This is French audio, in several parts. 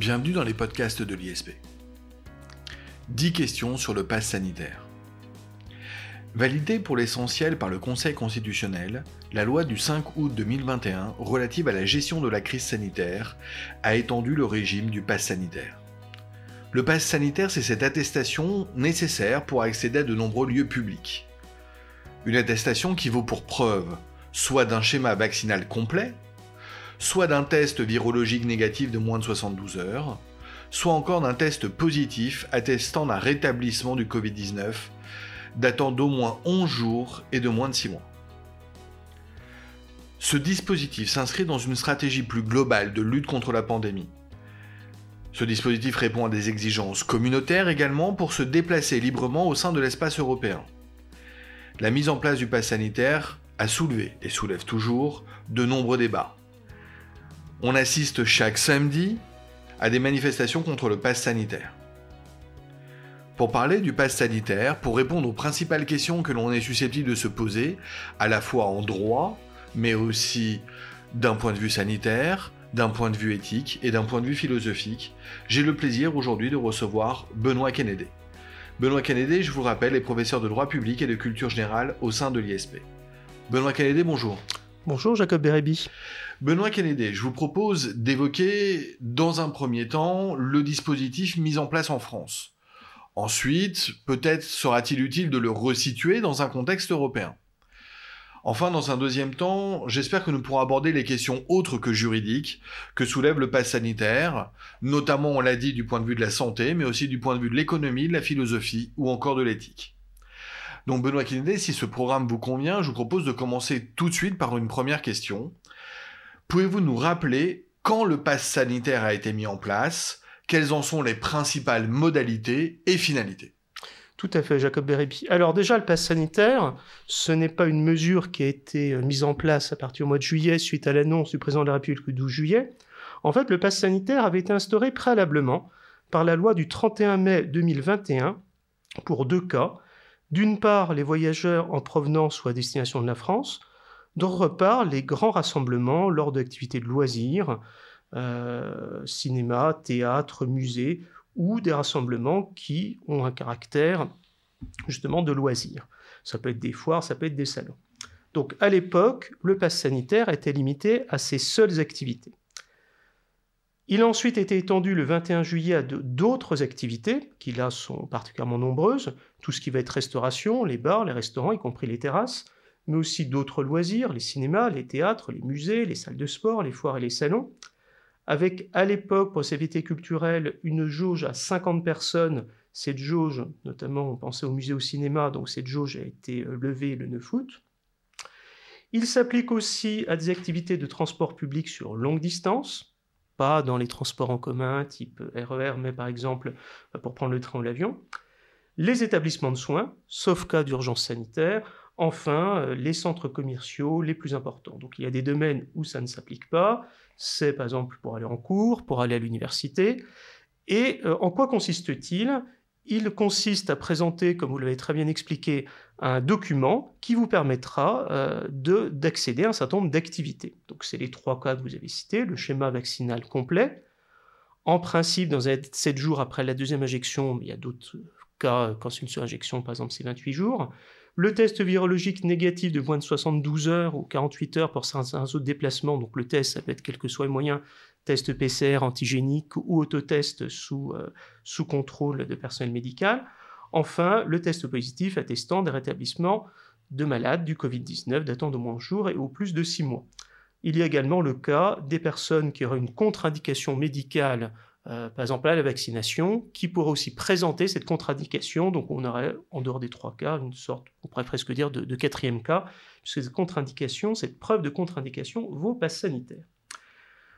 Bienvenue dans les podcasts de l'ISP. 10 questions sur le pass sanitaire. Validée pour l'essentiel par le Conseil constitutionnel, la loi du 5 août 2021 relative à la gestion de la crise sanitaire a étendu le régime du pass sanitaire. Le pass sanitaire, c'est cette attestation nécessaire pour accéder à de nombreux lieux publics. Une attestation qui vaut pour preuve soit d'un schéma vaccinal complet, soit d'un test virologique négatif de moins de 72 heures, soit encore d'un test positif attestant d'un rétablissement du Covid-19 datant d'au moins 11 jours et de moins de 6 mois. Ce dispositif s'inscrit dans une stratégie plus globale de lutte contre la pandémie. Ce dispositif répond à des exigences communautaires également pour se déplacer librement au sein de l'espace européen. La mise en place du pass sanitaire a soulevé, et soulève toujours, de nombreux débats. On assiste chaque samedi à des manifestations contre le pass sanitaire. Pour parler du pass sanitaire, pour répondre aux principales questions que l'on est susceptible de se poser, à la fois en droit, mais aussi d'un point de vue sanitaire, d'un point de vue éthique et d'un point de vue philosophique, j'ai le plaisir aujourd'hui de recevoir Benoît Kennedy. Benoît Kennedy, je vous rappelle, est professeur de droit public et de culture générale au sein de l'ISP. Benoît Kennedy, bonjour. Bonjour Jacob Bérébi. Benoît Kennedy, je vous propose d'évoquer dans un premier temps le dispositif mis en place en France. Ensuite, peut-être sera-t-il utile de le resituer dans un contexte européen. Enfin, dans un deuxième temps, j'espère que nous pourrons aborder les questions autres que juridiques que soulève le pass sanitaire, notamment, on l'a dit, du point de vue de la santé, mais aussi du point de vue de l'économie, de la philosophie ou encore de l'éthique. Donc Benoît Kennedy, si ce programme vous convient, je vous propose de commencer tout de suite par une première question. Pouvez-vous nous rappeler quand le pass sanitaire a été mis en place Quelles en sont les principales modalités et finalités? Tout à fait, Jacob Bérébi. Alors déjà, le pass sanitaire, ce n'est pas une mesure qui a été euh, mise en place à partir du mois de juillet suite à l'annonce du président de la République le 12 juillet. En fait, le pass sanitaire avait été instauré préalablement par la loi du 31 mai 2021 pour deux cas. D'une part, les voyageurs en provenance ou à destination de la France, D'autre part, les grands rassemblements lors d'activités de loisirs, euh, cinéma, théâtre, musée, ou des rassemblements qui ont un caractère justement de loisirs. Ça peut être des foires, ça peut être des salons. Donc à l'époque, le pass sanitaire était limité à ces seules activités. Il a ensuite été étendu le 21 juillet à d'autres activités, qui là sont particulièrement nombreuses, tout ce qui va être restauration, les bars, les restaurants, y compris les terrasses, mais aussi d'autres loisirs, les cinémas, les théâtres, les musées, les salles de sport, les foires et les salons, avec à l'époque pour ces activités culturelles une jauge à 50 personnes. Cette jauge, notamment on pensait au musée au cinéma, donc cette jauge a été euh, levée le 9 août. Il s'applique aussi à des activités de transport public sur longue distance, pas dans les transports en commun type RER, e mais par exemple euh, pour prendre le train ou l'avion. Les établissements de soins, sauf cas d'urgence sanitaire, Enfin, euh, les centres commerciaux les plus importants. Donc il y a des domaines où ça ne s'applique pas. C'est par exemple pour aller en cours, pour aller à l'université. Et euh, en quoi consiste-t-il? Il consiste à présenter, comme vous l'avez très bien expliqué, un document qui vous permettra euh, d'accéder à un certain nombre d'activités. Donc c'est les trois cas que vous avez cités, le schéma vaccinal complet. En principe, dans 7 jours après la deuxième injection, il y a d'autres cas quand c'est une surinjection, par exemple, c'est 28 jours le test virologique négatif de moins de 72 heures ou 48 heures pour certains autres déplacements. Donc le test, ça peut être quel que soit le moyen, test PCR antigénique ou autotest sous, euh, sous contrôle de personnel médical. Enfin, le test positif attestant des rétablissements de malades du Covid-19 datant de moins de jours et au plus de 6 mois. Il y a également le cas des personnes qui auraient une contre-indication médicale par exemple la vaccination, qui pourrait aussi présenter cette contre-indication? Donc on aurait, en dehors des trois cas, une sorte, on pourrait presque dire, de, quatrième cas, puisque cette contre-indication, cette preuve de contre-indication vaut passe sanitaire.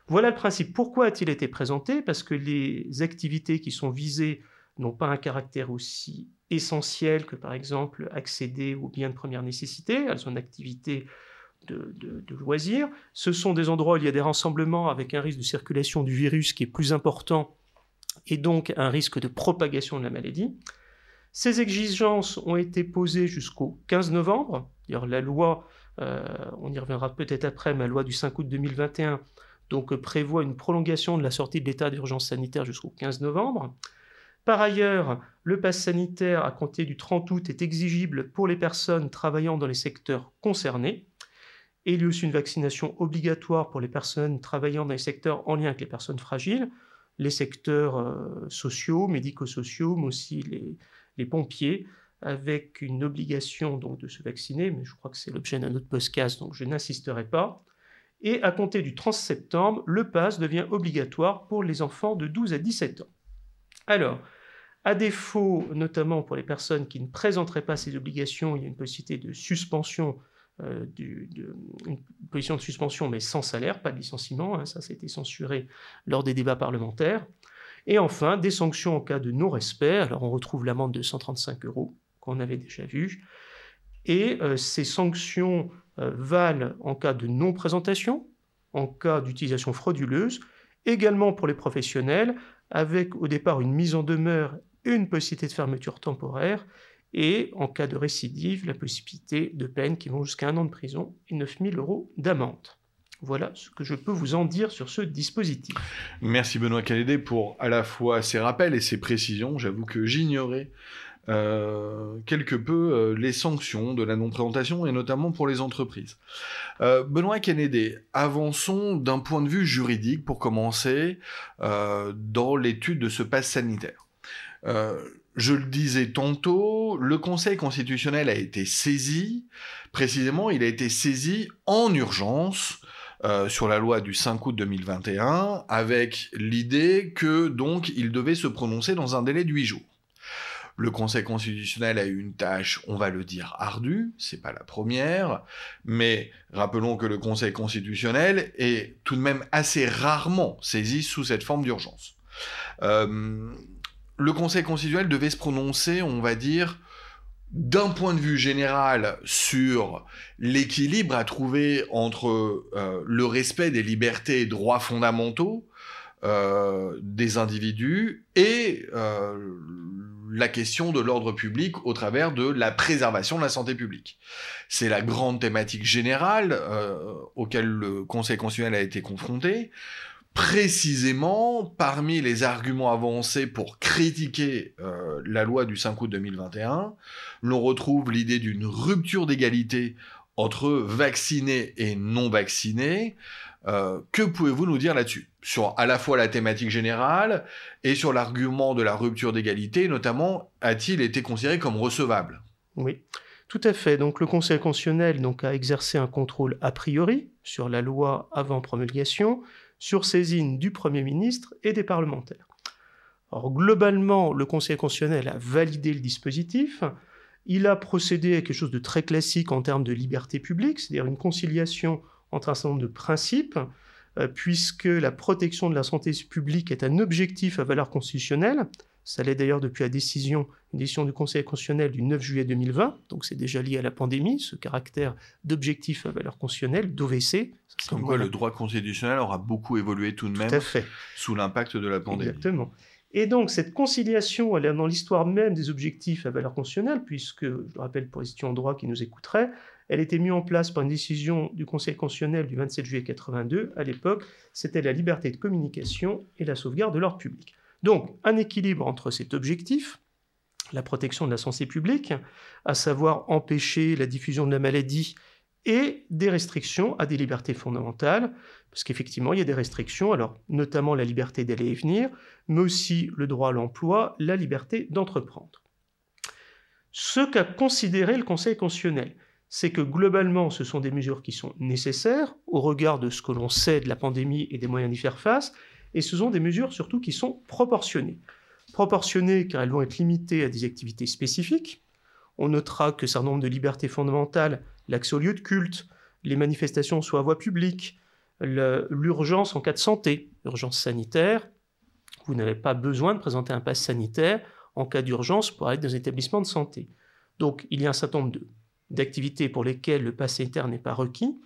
Voilà le principe. Pourquoi a-t-il été présenté? Parce que les activités qui sont visées n'ont pas un caractère aussi essentiel que, par exemple, accéder aux biens de première nécessité. Elles sont une activité de, loisirs. Ce sont des endroits où il y a des rassemblements avec un risque de circulation du virus qui est plus important et donc un risque de propagation de la maladie. Ces exigences ont été posées jusqu'au 15 novembre. D'ailleurs, la loi, euh, on y reviendra peut-être après, mais la loi du 5 août 2021 donc prévoit une prolongation de la sortie de l'état d'urgence sanitaire jusqu'au 15 novembre. Par ailleurs, le pass sanitaire à compter du 30 août est exigible pour les personnes travaillant dans les secteurs concernés. Il y a aussi une vaccination obligatoire pour les personnes travaillant dans les secteurs en lien avec les personnes fragiles, les secteurs euh, sociaux, médico-sociaux, mais aussi les, pompiers, avec une obligation donc de se vacciner, mais je crois que c'est l'objet d'un autre podcast, donc je n'insisterai pas. Et à compter du 30 septembre, le pass devient obligatoire pour les enfants de 12 à 17 ans. Alors, à défaut, notamment pour les personnes qui ne présenteraient pas ces obligations, il y a une possibilité de suspension, euh, une position de suspension, mais sans salaire, pas de licenciement. Hein, ça, été censuré lors des débats parlementaires. Et enfin, des sanctions en cas de non-respect. Alors, on retrouve l'amende de 135 euros qu'on avait déjà vue. Et euh, ces sanctions euh, valent en cas de non-présentation, en cas d'utilisation frauduleuse, également pour les professionnels, avec au départ une mise en demeure et une possibilité de fermeture temporaire, et en cas de récidive, la possibilité de peines qui vont jusqu'à un an de prison et 9000 euros d'amende. Voilà ce que je peux vous en dire sur ce dispositif. Merci Benoît Calédé pour à la fois ces rappels et ces précisions. J'avoue que j'ignorais euh, quelque peu euh, les sanctions de la non-présentation et notamment pour les entreprises. Euh, Benoît Kennedy, avançons d'un point de vue juridique pour commencer dans l'étude de ce pass sanitaire. Je le disais tantôt, le Conseil constitutionnel a été saisi, précisément il a été saisi en urgence sur la loi du 5 août 2021 avec l'idée que donc il devait se prononcer dans un délai de 8 jours. Le Conseil constitutionnel a eu une tâche, on va le dire, ardue, c'est pas la première, mais rappelons que le Conseil constitutionnel est tout de même assez rarement saisi sous cette forme d'urgence. Euh, le Conseil constitutionnel devait se prononcer, on va dire, d'un point de vue général sur l'équilibre à trouver entre euh, le respect des libertés et droits fondamentaux euh, des individus et la question de l'ordre public au travers de la préservation de la santé publique. C'est la grande thématique générale euh, auquel le Conseil constitutionnel a été confronté. Précisément, parmi les arguments avancés pour critiquer euh, la loi du 5 août 2021, l'on retrouve l'idée d'une rupture d'égalité entre vaccinés et non vaccinés, euh, que pouvez-vous nous dire là-dessus? Sur à la fois la thématique générale et sur l'argument de la rupture d'égalité, notamment, a-t-il été considéré comme recevable? Oui, tout à fait. Donc le Conseil constitutionnel a exercé un contrôle a priori sur la loi avant promulgation, sur saisine du Premier ministre et des parlementaires. Globalement, le Conseil constitutionnel a validé le dispositif. Il a procédé à quelque chose de très classique en termes de liberté publique, c'est-à-dire une conciliation entre un certain nombre de principes, euh, puisque la protection de la santé publique est un objectif à valeur constitutionnelle. Ça l'est d'ailleurs depuis la décision, une décision du Conseil constitutionnel du 9 juillet 2020, donc c'est déjà lié à la pandémie, ce caractère d'objectif à valeur constitutionnelle, d'OVC. Comme quoi le droit constitutionnel aura beaucoup évolué tout de même sous l'impact de la pandémie. Exactement. Et donc cette conciliation, elle est dans l'histoire même des objectifs à valeur constitutionnelle, puisque, je le rappelle pour les étudiants en droit qui nous écouteraient, elle était mise en place par une décision du Conseil constitutionnel du 27 juillet 82. À l'époque, c'était la liberté de communication et la sauvegarde de l'ordre public. Donc, un équilibre entre cet objectif, la protection de la santé publique, à savoir empêcher la diffusion de la maladie, et des restrictions à des libertés fondamentales, parce qu'effectivement, il y a des restrictions, notamment la liberté d'aller et venir, mais aussi le droit à l'emploi, la liberté d'entreprendre. Ce qu'a considéré le Conseil constitutionnel, c'est que globalement, ce sont des mesures qui sont nécessaires au regard de ce que l'on sait de la pandémie et des moyens d'y faire face, et ce sont des mesures surtout qui sont proportionnées. Proportionnées car elles vont être limitées à des activités spécifiques. On notera que certain nombre de libertés fondamentales, l'accès aux lieux de culte, les manifestations soit à voie publique, l'urgence en cas de santé, urgence sanitaire, vous n'avez pas besoin de présenter un pass sanitaire en cas d'urgence pour aller dans un établissement de santé. Donc il y a un certain nombre d'activités pour lesquelles le pass sanitaire n'est pas requis.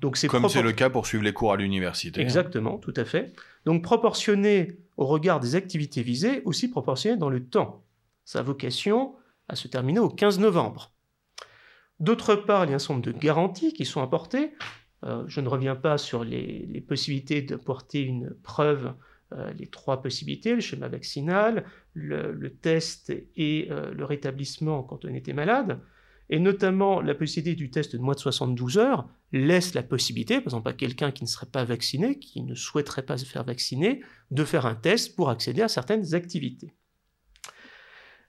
Donc c'est Comme c'est le cas pour suivre les cours à l'université. Hein. Exactement, tout à fait. Donc proportionné au regard des activités visées, aussi proportionné dans le temps. Sa vocation à se terminer au 15 novembre. D'autre part, il y a un certain nombre de garanties qui sont apportées. Euh, je ne reviens pas sur les, possibilités d'apporter une preuve, euh, les trois possibilités, le schéma vaccinal, le, test et euh, le rétablissement quand on était malade, et notamment la possibilité du test de moins de 72 heures laisse la possibilité, par exemple à quelqu'un qui ne serait pas vacciné, qui ne souhaiterait pas se faire vacciner, de faire un test pour accéder à certaines activités.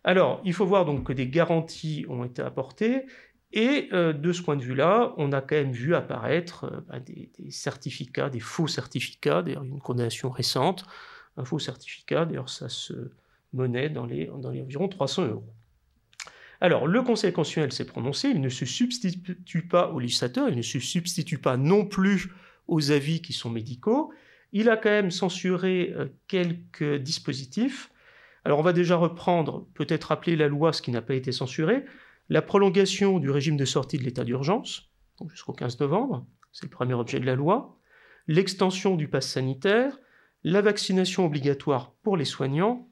Alors, il faut voir donc que des garanties ont été apportées et euh, de ce point de vue-là, on a quand même vu apparaître euh, bah, des, certificats, des faux certificats, d'ailleurs une condamnation récente, un faux certificat, d'ailleurs ça se monnaie dans les, dans les environ 300 euros. Alors, le Conseil constitutionnel s'est prononcé, il ne se substitue pas au législateur, il ne se substitue pas non plus aux avis qui sont médicaux, il a quand même censuré euh, quelques dispositifs. Alors, on va déjà reprendre, peut-être rappeler la loi, ce qui n'a pas été censuré, la prolongation du régime de sortie de l'état d'urgence, jusqu'au 15 novembre, c'est le premier objet de la loi, l'extension du pass sanitaire, la vaccination obligatoire pour les soignants,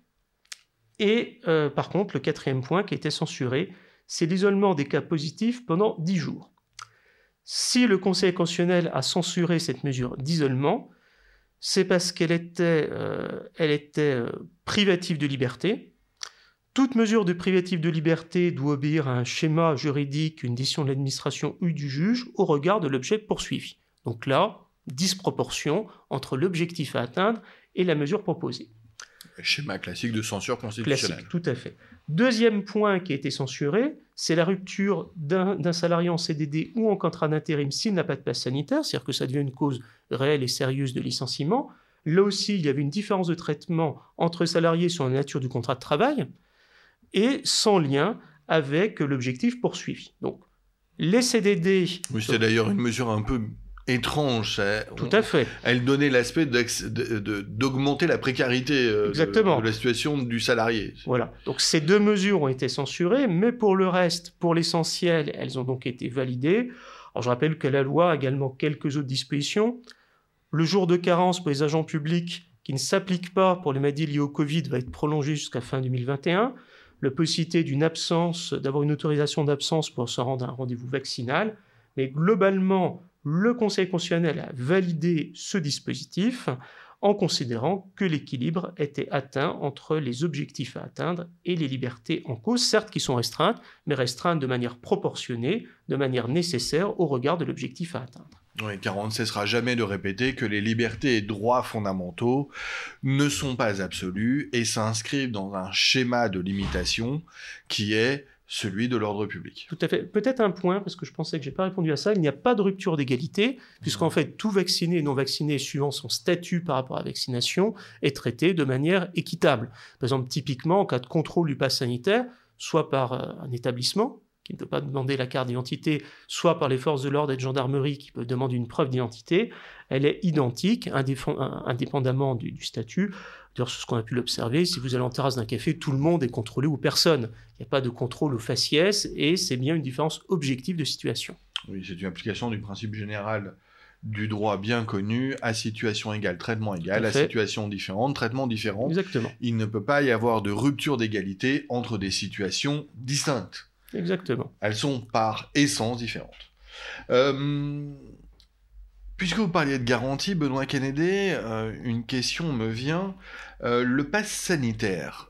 et euh, par contre, le quatrième point qui été censuré, c'est l'isolement des cas positifs pendant 10 jours. Si le Conseil constitutionnel a censuré cette mesure d'isolement, c'est parce qu'elle était, euh, était euh, privative de liberté, toute mesure de privative de liberté doit obéir à un schéma juridique, une décision de l'administration ou du juge au regard de l'objet poursuivi. Donc là, disproportion entre l'objectif à atteindre et la mesure proposée. Schéma classique de censure constitutionnelle. Classique, tout à fait. Deuxième point qui a été censuré, c'est la rupture d'un salarié en CDD ou en contrat d'intérim s'il n'a pas de passe sanitaire, c'est-à-dire que ça devient une cause réelle et sérieuse de licenciement. Là aussi, il y avait une différence de traitement entre salariés sur la nature du contrat de travail et sans lien avec l'objectif poursuivi. Donc, les CDD. Oui, d'ailleurs une mesure un peu étrange. Tout à fait. Elle donnait l'aspect d'augmenter la précarité euh, De, la situation du salarié. Voilà. Donc ces deux mesures ont été censurées, mais pour le reste, pour l'essentiel, elles ont donc été validées. Alors je rappelle que la loi a également quelques autres dispositions. Le jour de carence pour les agents publics qui ne s'applique pas pour les maladies liées au Covid va être prolongé jusqu'à fin 2021 la possibilité d'une absence, d'avoir une autorisation d'absence pour se rendre à un rendez-vous vaccinal. Mais globalement, le Conseil constitutionnel a validé ce dispositif en considérant que l'équilibre était atteint entre les objectifs à atteindre et les libertés en cause, certes qui sont restreintes, mais restreintes de manière proportionnée, de manière nécessaire au regard de l'objectif à atteindre. Oui, car on ne cessera jamais de répéter que les libertés et droits fondamentaux ne sont pas absolus et s'inscrivent dans un schéma de limitation qui est celui de l'ordre public. Tout à fait. Peut-être un point, parce que je pensais que je n'ai pas répondu à ça, il n'y a pas de rupture d'égalité, puisqu'en fait, tout vacciné et non vacciné, suivant son statut par rapport à la vaccination, est traité de manière équitable. Par exemple, typiquement, en cas de contrôle du pass sanitaire, soit par euh, un établissement, qui ne peut pas demander la carte d'identité, soit par les forces de l'ordre et de gendarmerie qui peuvent demander une preuve d'identité, elle est identique, indépendamment du, statut. D'ailleurs, ce qu'on a pu l'observer, si vous allez en terrasse d'un café, tout le monde est contrôlé ou personne. Il n'y a pas de contrôle au faciès et c'est bien une différence objective de situation. Oui, c'est une application du principe général du droit bien connu à situation égale, traitement égal, à, à situation différente, traitement différent. Exactement. Il ne peut pas y avoir de rupture d'égalité entre des situations distinctes. Exactement. Elles sont par essence différentes. Euh, puisque vous parliez de garantie, Benoît Kennedy, euh, une question me vient. Euh, le pass sanitaire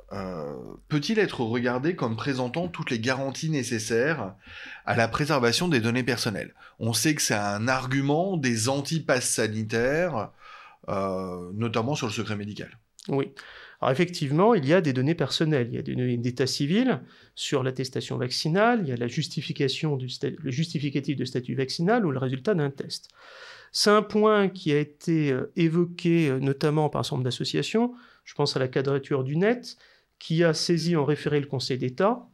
peut-il être regardé comme présentant toutes les garanties nécessaires à la préservation des données personnelles? On sait que c'est un argument des anti-passes sanitaires, notamment sur le secret médical. Oui. Alors effectivement, il y a des données personnelles, il y a des données d'état civil sur l'attestation vaccinale, il y a la justification du le justificatif de statut vaccinal ou le résultat d'un test. C'est un point qui a été euh, évoqué euh, notamment par un certain nombre d'associations, je pense à la quadrature du net, qui a saisi en référé le Conseil d'État,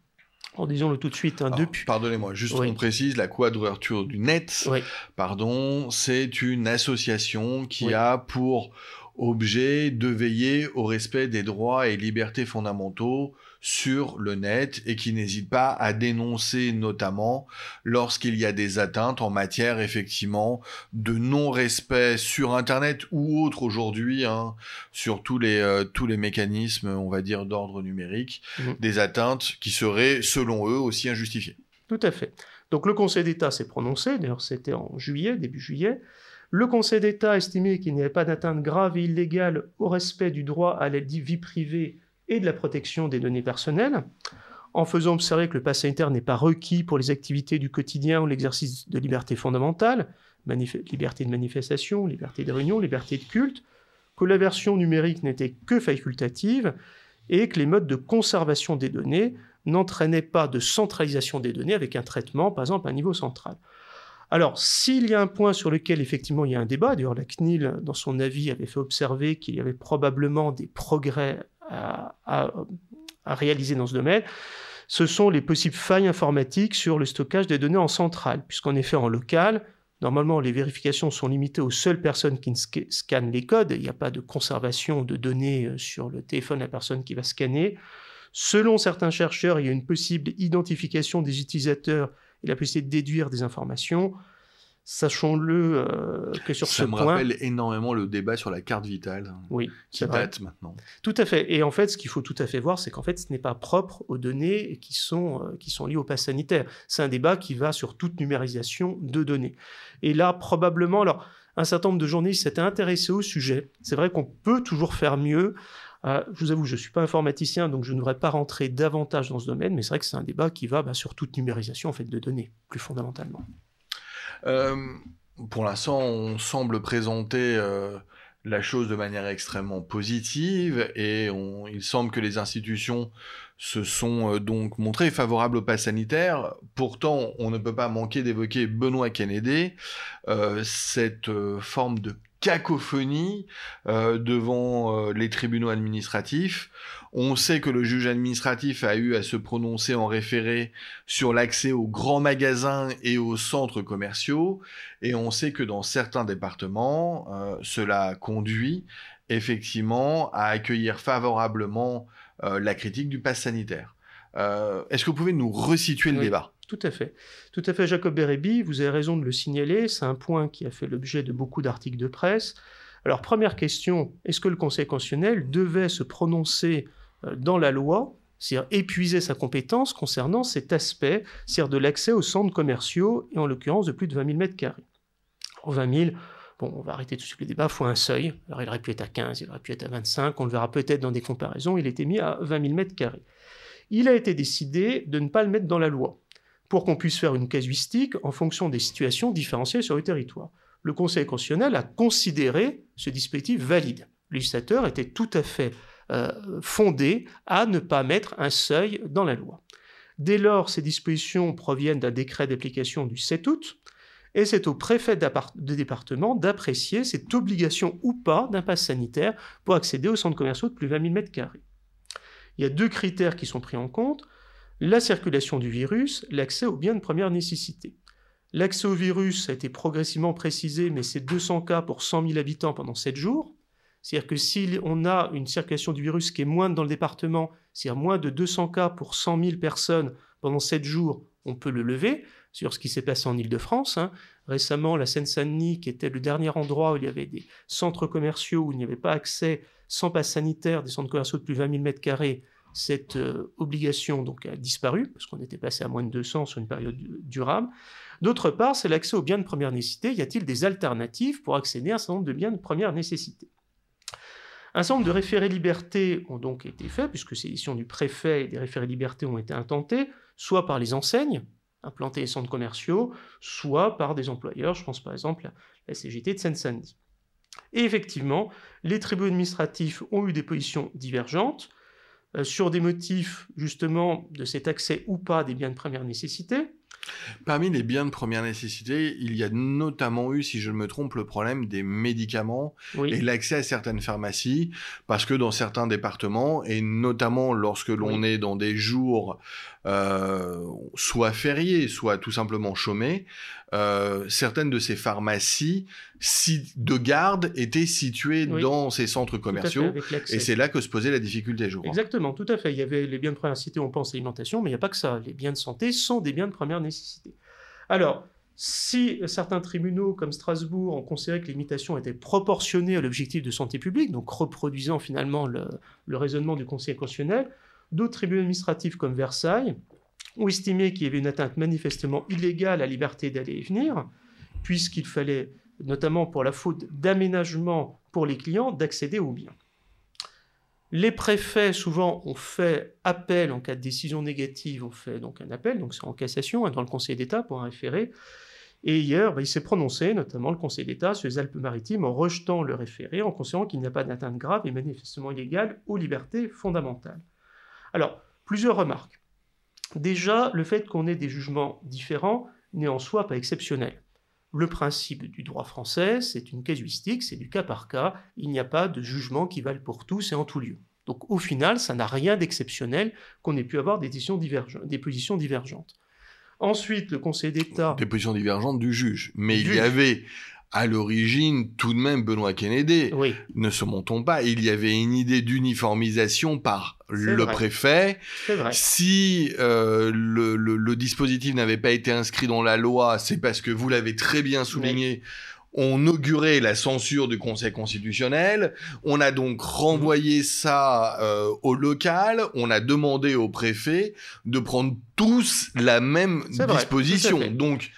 en disons-le tout de suite, hein, depuis. Pardonnez-moi, juste on précise, la quadrature du net, pardon, c'est une association qui a pour objet de veiller au respect des droits et libertés fondamentaux sur le net et qui n'hésite pas à dénoncer notamment lorsqu'il y a des atteintes en matière effectivement de non-respect sur Internet ou autre aujourd'hui hein, sur tous les, euh, tous les mécanismes on va dire d'ordre numérique, mmh. des atteintes qui seraient selon eux aussi injustifiées. Tout à fait. Donc le Conseil d'État s'est prononcé, d'ailleurs c'était en juillet, début juillet. Le Conseil d'État a estimé qu'il n'y avait pas d'atteinte grave et illégale au respect du droit à la vie privée et de la protection des données personnelles, en faisant observer que le pass sanitaire n'est pas requis pour les activités du quotidien ou l'exercice de liberté fondamentale, liberté de manifestation, liberté de réunion, liberté de culte, que la version numérique n'était que facultative et que les modes de conservation des données n'entraînaient pas de centralisation des données avec un traitement, par exemple, à un niveau central. Alors, s'il y a un point sur lequel effectivement il y a un débat, d'ailleurs la CNIL, dans son avis, avait fait observer qu'il y avait probablement des progrès à, réaliser dans ce domaine, ce sont les possibles failles informatiques sur le stockage des données en centrale, puisqu'en effet, en local, Normalement, les vérifications sont limitées aux seules personnes qui scannent les codes. Il n'y a pas de conservation de données euh, sur le téléphone de la personne qui va scanner. Selon certains chercheurs, il y a une possible identification des utilisateurs et la possibilité de déduire des informations. Sachons-le euh, que sur ce point. Ça me rappelle énormément le débat sur la carte vitale. Oui, qui date maintenant. Tout à fait. Et en fait, ce qu'il faut tout à fait voir, c'est qu'en fait, ce n'est pas propre aux données qui sont, euh, qui sont liées au pass sanitaire. C'est un débat qui va sur toute numérisation de données. Et là, probablement, alors, un certain nombre de journalistes s'étaient intéressés au sujet. C'est vrai qu'on peut toujours faire mieux. Euh, je vous avoue, je ne suis pas informaticien, donc je ne voudrais pas rentrer davantage dans ce domaine, mais c'est vrai que c'est un débat qui va bah, sur toute numérisation en fait, de données, plus fondamentalement. Euh, pour l'instant, on semble présenter euh, la chose de manière extrêmement positive et il semble que les institutions se sont euh, donc montrées favorables au pass sanitaire. Pourtant, on ne peut pas manquer d'évoquer Benoît Kennedy, cette forme de cacophonie devant les tribunaux administratifs. On sait que le juge administratif a eu à se prononcer en référé sur l'accès aux grands magasins et aux centres commerciaux, et on sait que dans certains départements, euh, cela conduit effectivement à accueillir favorablement euh, la critique du pass sanitaire. Euh, est-ce que vous pouvez nous resituer le débat? Tout à fait. Tout à fait, Jacob Bérébi, vous avez raison de le signaler, c'est un point qui a fait l'objet de beaucoup d'articles de presse. Alors, première question, est-ce que le Conseil constitutionnel devait se prononcer euh, dans la loi, c'est-à-dire épuiser sa compétence concernant cet aspect, c'est-à-dire de l'accès aux centres commerciaux, et en l'occurrence de plus de 20 000 m2. En 20 000, bon, on va arrêter tout de suite les débats, il faut un seuil. Alors il aurait pu être à 15, il aurait pu être à 25, on le verra peut-être dans des comparaisons, il était mis à 20 000 m2. Il a été décidé de ne pas le mettre dans la loi, pour qu'on puisse faire une casuistique en fonction des situations différenciées sur le territoire. Le Conseil constitutionnel a considéré ce dispositif valide. Le législateur était tout à fait euh, fondé à ne pas mettre un seuil dans la loi. Dès lors, ces dispositions proviennent d'un décret d'application du 7 août, et c'est au préfet de département d'apprécier cette obligation ou pas d'un pass sanitaire pour accéder aux centres commerciaux de plus de 20 000 m2. Il y a deux critères qui sont pris en compte la circulation du virus, l'accès aux biens de première nécessité. L'accès au virus a été progressivement précisé, mais c'est 200 cas pour 100 000 habitants pendant 7 jours. C'est-à-dire que si on a une circulation du virus qui est moindre dans le département, c'est-à-dire moins de 200 cas pour 100 000 personnes pendant 7 jours, on peut le lever, sur ce qui s'est passé en Ile-de-France. Hein. Récemment, la Seine-Saint-Denis, qui était le dernier endroit où il y avait des centres commerciaux où il n'y avait pas accès sans passe sanitaire, des centres commerciaux de plus de 20 000 m2, cette euh, obligation donc a disparu, parce qu'on était passé à moins de 200 sur une période durable. D'autre part, c'est l'accès aux biens de première nécessité. Y a-t-il des alternatives pour accéder à un certain nombre de biens de première nécessité? Un certain nombre de référés liberté ont donc été faits, puisque ces décisions du préfet et des référés liberté ont été intentées, soit par les enseignes, implantées les centres commerciaux, soit par des employeurs, je pense par exemple à la CGT de Seine-Saint-Denis. Et effectivement, les tribunaux administratifs ont eu des positions divergentes euh, sur des motifs justement de cet accès ou pas des biens de première nécessité, Parmi les biens de première nécessité, il y a notamment eu, si je ne me trompe, le problème des médicaments et l'accès à certaines pharmacies, parce que dans certains départements, et notamment lorsque l'on est dans des jours euh, soit fériés, soit tout simplement chômés, euh, certaines de ces pharmacies de garde étaient situées dans ces centres commerciaux. et c'est là que se posait la difficulté, je Exactement, tout à fait. Il y avait les biens de première nécessité, on pense alimentation, mais il n'y a pas que ça. Les biens de santé sont des biens de première nécessité. Alors, si certains tribunaux comme Strasbourg ont considéré que l'imitation était proportionnée à l'objectif de santé publique, donc reproduisant finalement le, le raisonnement du Conseil constitutionnel, d'autres tribunaux administratifs comme Versailles ont estimé qu'il y avait une atteinte manifestement illégale à la liberté d'aller et venir, puisqu'il fallait, notamment pour la faute d'aménagement pour les clients, d'accéder aux biens. Les préfets, souvent, ont fait appel en cas de décision négative, ont fait donc un appel, donc c'est en cassation, hein, dans le Conseil d'État pour un référé. Et hier, bah, il s'est prononcé, notamment le Conseil d'État, sur les Alpes-Maritimes, en rejetant le référé, en considérant qu'il n'y a pas d'atteinte grave et manifestement illégale aux libertés fondamentales. Alors, plusieurs remarques. Déjà, le fait qu'on ait des jugements différents n'est en soi pas exceptionnel. Le principe du droit français, c'est une casuistique, c'est du cas par cas. Il n'y a pas de jugement qui valent pour tous et en tout lieu. Donc au final, ça n'a rien d'exceptionnel qu'on ait pu avoir des, des positions divergentes. Ensuite, le Conseil d'État. Des positions divergentes du juge. Mais il y avait à l'origine, tout de même, Benoît Kennedy, oui. ne se montons pas, il y avait une idée d'uniformisation par le préfet. Vrai. Si euh, le, le, le, dispositif n'avait pas été inscrit dans la loi, c'est parce que vous l'avez très bien souligné. On augurait la censure du Conseil constitutionnel. On a donc renvoyé ça euh, au local. On a demandé au préfet de prendre tous la même disposition. donc,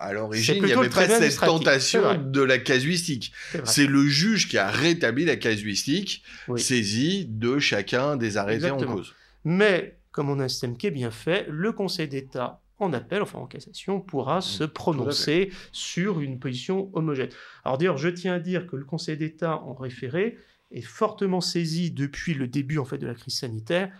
à l'origine, il n'y avait pas cette tentation de la casuistique. C'est le juge qui a rétabli la casuistique, saisie de chacun des arrêtés en cause. Mais, comme on a un système qui est bien fait, le Conseil d'État en appel, enfin en cassation, pourra mmh, se prononcer sur une position homogène. Alors d'ailleurs, je tiens à dire que le Conseil d'État en référé est fortement saisi depuis le début en fait de la crise sanitaire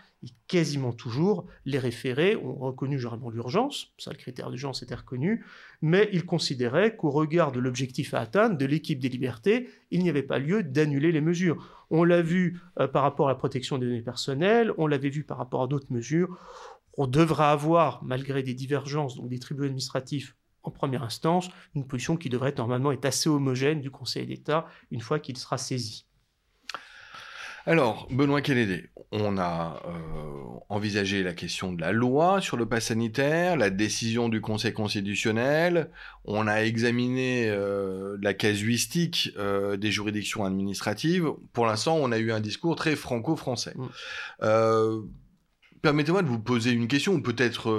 quasiment toujours, les référés ont reconnu généralement l'urgence, ça le critère d'urgence était reconnu, mais ils considéraient qu'au regard de l'objectif à atteindre, de l'équipe des libertés, il n'y avait pas lieu d'annuler les mesures. On l'a vu euh, par rapport à la protection des données personnelles, on l'avait vu par rapport à d'autres mesures. On devra avoir, malgré des divergences, donc des tribunaux administratifs en première instance, une position qui devrait normalement être assez homogène du Conseil d'État une fois qu'il sera saisi. Alors, Benoît Kennedy, on a euh, envisagé la question de la loi sur le pass sanitaire, la décision du Conseil constitutionnel, on a examiné euh, la casuistique euh, des juridictions administratives. Pour l'instant, on a eu un discours très franco-français. Mm. Permettez-moi de vous poser une question, ou peut-être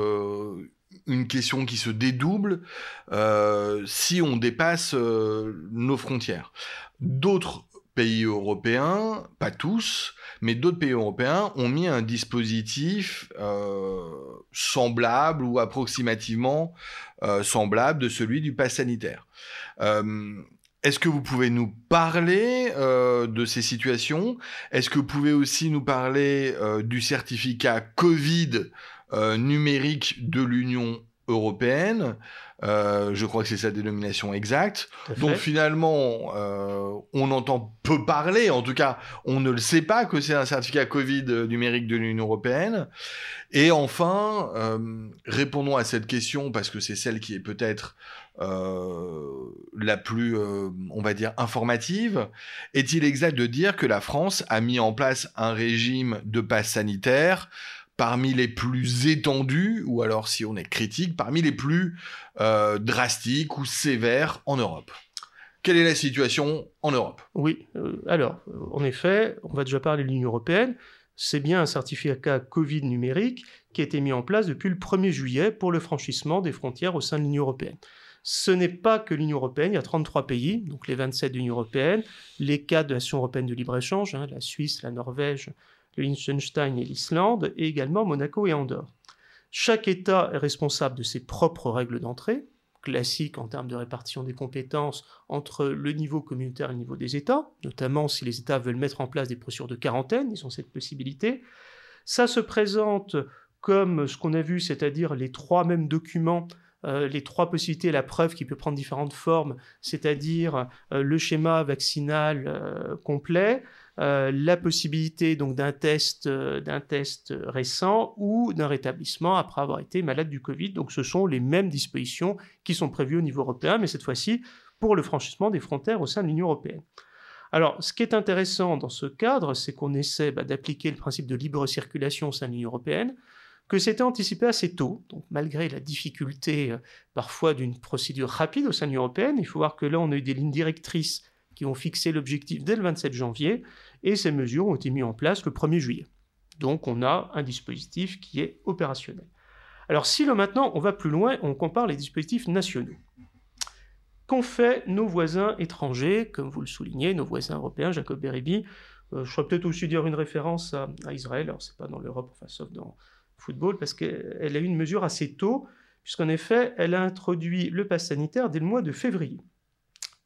une question qui se dédouble si on dépasse nos frontières. D'autres pays européens, pas tous, mais d'autres pays européens ont mis un dispositif euh, semblable ou approximativement euh, semblable de celui du pass sanitaire. Euh, est-ce que vous pouvez nous parler de ces situations? Est-ce que vous pouvez aussi nous parler du certificat Covid numérique de l'Union européenne? Euh, je crois que c'est sa dénomination exacte. Donc finalement, euh, on entend peu parler, en tout cas, on ne le sait pas que c'est un certificat Covid numérique de l'Union européenne. Et enfin, euh, répondons à cette question parce que c'est celle qui est peut-être la plus, on va dire, informative. Est-il exact de dire que la France a mis en place un régime de passe sanitaire parmi les plus étendus, ou alors si on est critique, parmi les plus euh, drastiques ou sévères en Europe. Quelle est la situation en Europe? Oui, euh, alors, euh, en effet, on va déjà parler de l'Union européenne. C'est bien un certificat Covid numérique qui a été mis en place depuis le 1er juillet pour le franchissement des frontières au sein de l'Union européenne. Ce n'est pas que l'Union européenne, il y a 33 pays, donc les 27 de l'Union européenne, les 4 de l'Association européenne de libre-échange, hein, la Suisse, la Norvège, le Liechtenstein et l'Islande, et également Monaco et Andorre. Chaque État est responsable de ses propres règles d'entrée, classiques en termes de répartition des compétences entre le niveau communautaire et le niveau des États, notamment si les États veulent mettre en place des procédures de quarantaine, ils ont cette possibilité. Ça se présente comme ce qu'on a vu, c'est-à-dire les trois mêmes documents euh, les trois possibilités, la preuve qui peut prendre différentes formes, c'est-à-dire euh, le schéma vaccinal euh, complet, euh, la possibilité donc d'un test, euh, d'un test récent ou d'un rétablissement après avoir été malade du Covid. Donc ce sont les mêmes dispositions qui sont prévues au niveau européen, mais cette fois-ci pour le franchissement des frontières au sein de l'Union européenne. Alors, ce qui est intéressant dans ce cadre, c'est qu'on essaie bah, d'appliquer le principe de libre circulation au sein de l'Union européenne, que c'était anticipé assez tôt. Donc, malgré la difficulté euh, parfois d'une procédure rapide au sein de l'Union européenne, il faut voir que là, on a eu des lignes directrices qui ont fixé l'objectif dès le 27 janvier, et ces mesures ont été mises en place le 1er juillet. Donc on a un dispositif qui est opérationnel. Alors si là maintenant on va plus loin, on compare les dispositifs nationaux. Qu'ont fait nos voisins étrangers, comme vous le soulignez, nos voisins européens, Jacob Beribi euh, Je ferais peut-être aussi dire une référence à, Israël, alors c'est pas dans l'Europe, enfin sauf dans le football, parce qu'elle a eu une mesure assez tôt, puisqu'en effet, elle a introduit le pass sanitaire dès le mois de février.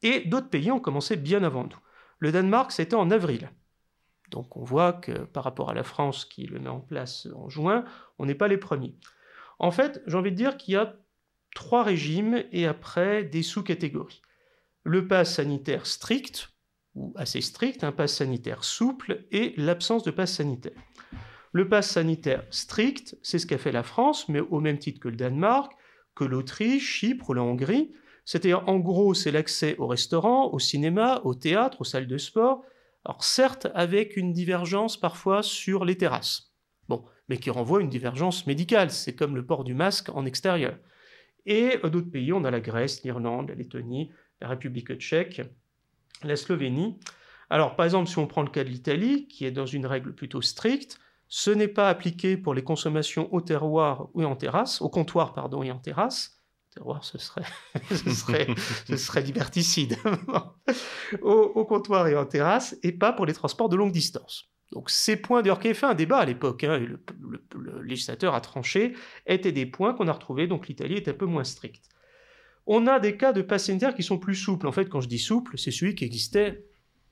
Et d'autres pays ont commencé bien avant nous. Le Danemark, c'était en avril. Donc on voit que par rapport à la France qui le met en place en juin, on n'est pas les premiers. En fait, j'ai envie de dire qu'il y a trois régimes et après des sous-catégories. Le pass sanitaire strict, ou assez strict, un pass sanitaire souple et l'absence de pass sanitaire. Le pass sanitaire strict, c'est ce qu'a fait la France, mais au même titre que le Danemark, que l'Autriche, Chypre ou la Hongrie. C'est-à-dire, en gros, c'est l'accès au restaurant, au cinéma, au théâtre, aux salles de sport, alors certes, avec une divergence parfois sur les terrasses. Mais qui renvoie à une divergence médicale. C'est comme le port du masque en extérieur. Et d'autres pays, on a la Grèce, l'Irlande, la Lettonie, la République tchèque, la Slovénie. Alors, par exemple, si on prend le cas de l'Italie, qui est dans une règle plutôt stricte, ce n'est pas appliqué pour les consommations au terroir ou en terrasse, au comptoir pardon et en terrasse, ce serait, liberticide. au, comptoir et en terrasse, et pas pour les transports de longue distance. Donc ces points, d'ailleurs, qui fait un débat à l'époque, hein, le, législateur a tranché, étaient des points qu'on a retrouvés, donc l'Italie est un peu moins stricte. On a des cas de pass sanitaire qui sont plus souples. En fait, quand je dis souple, c'est celui qui existait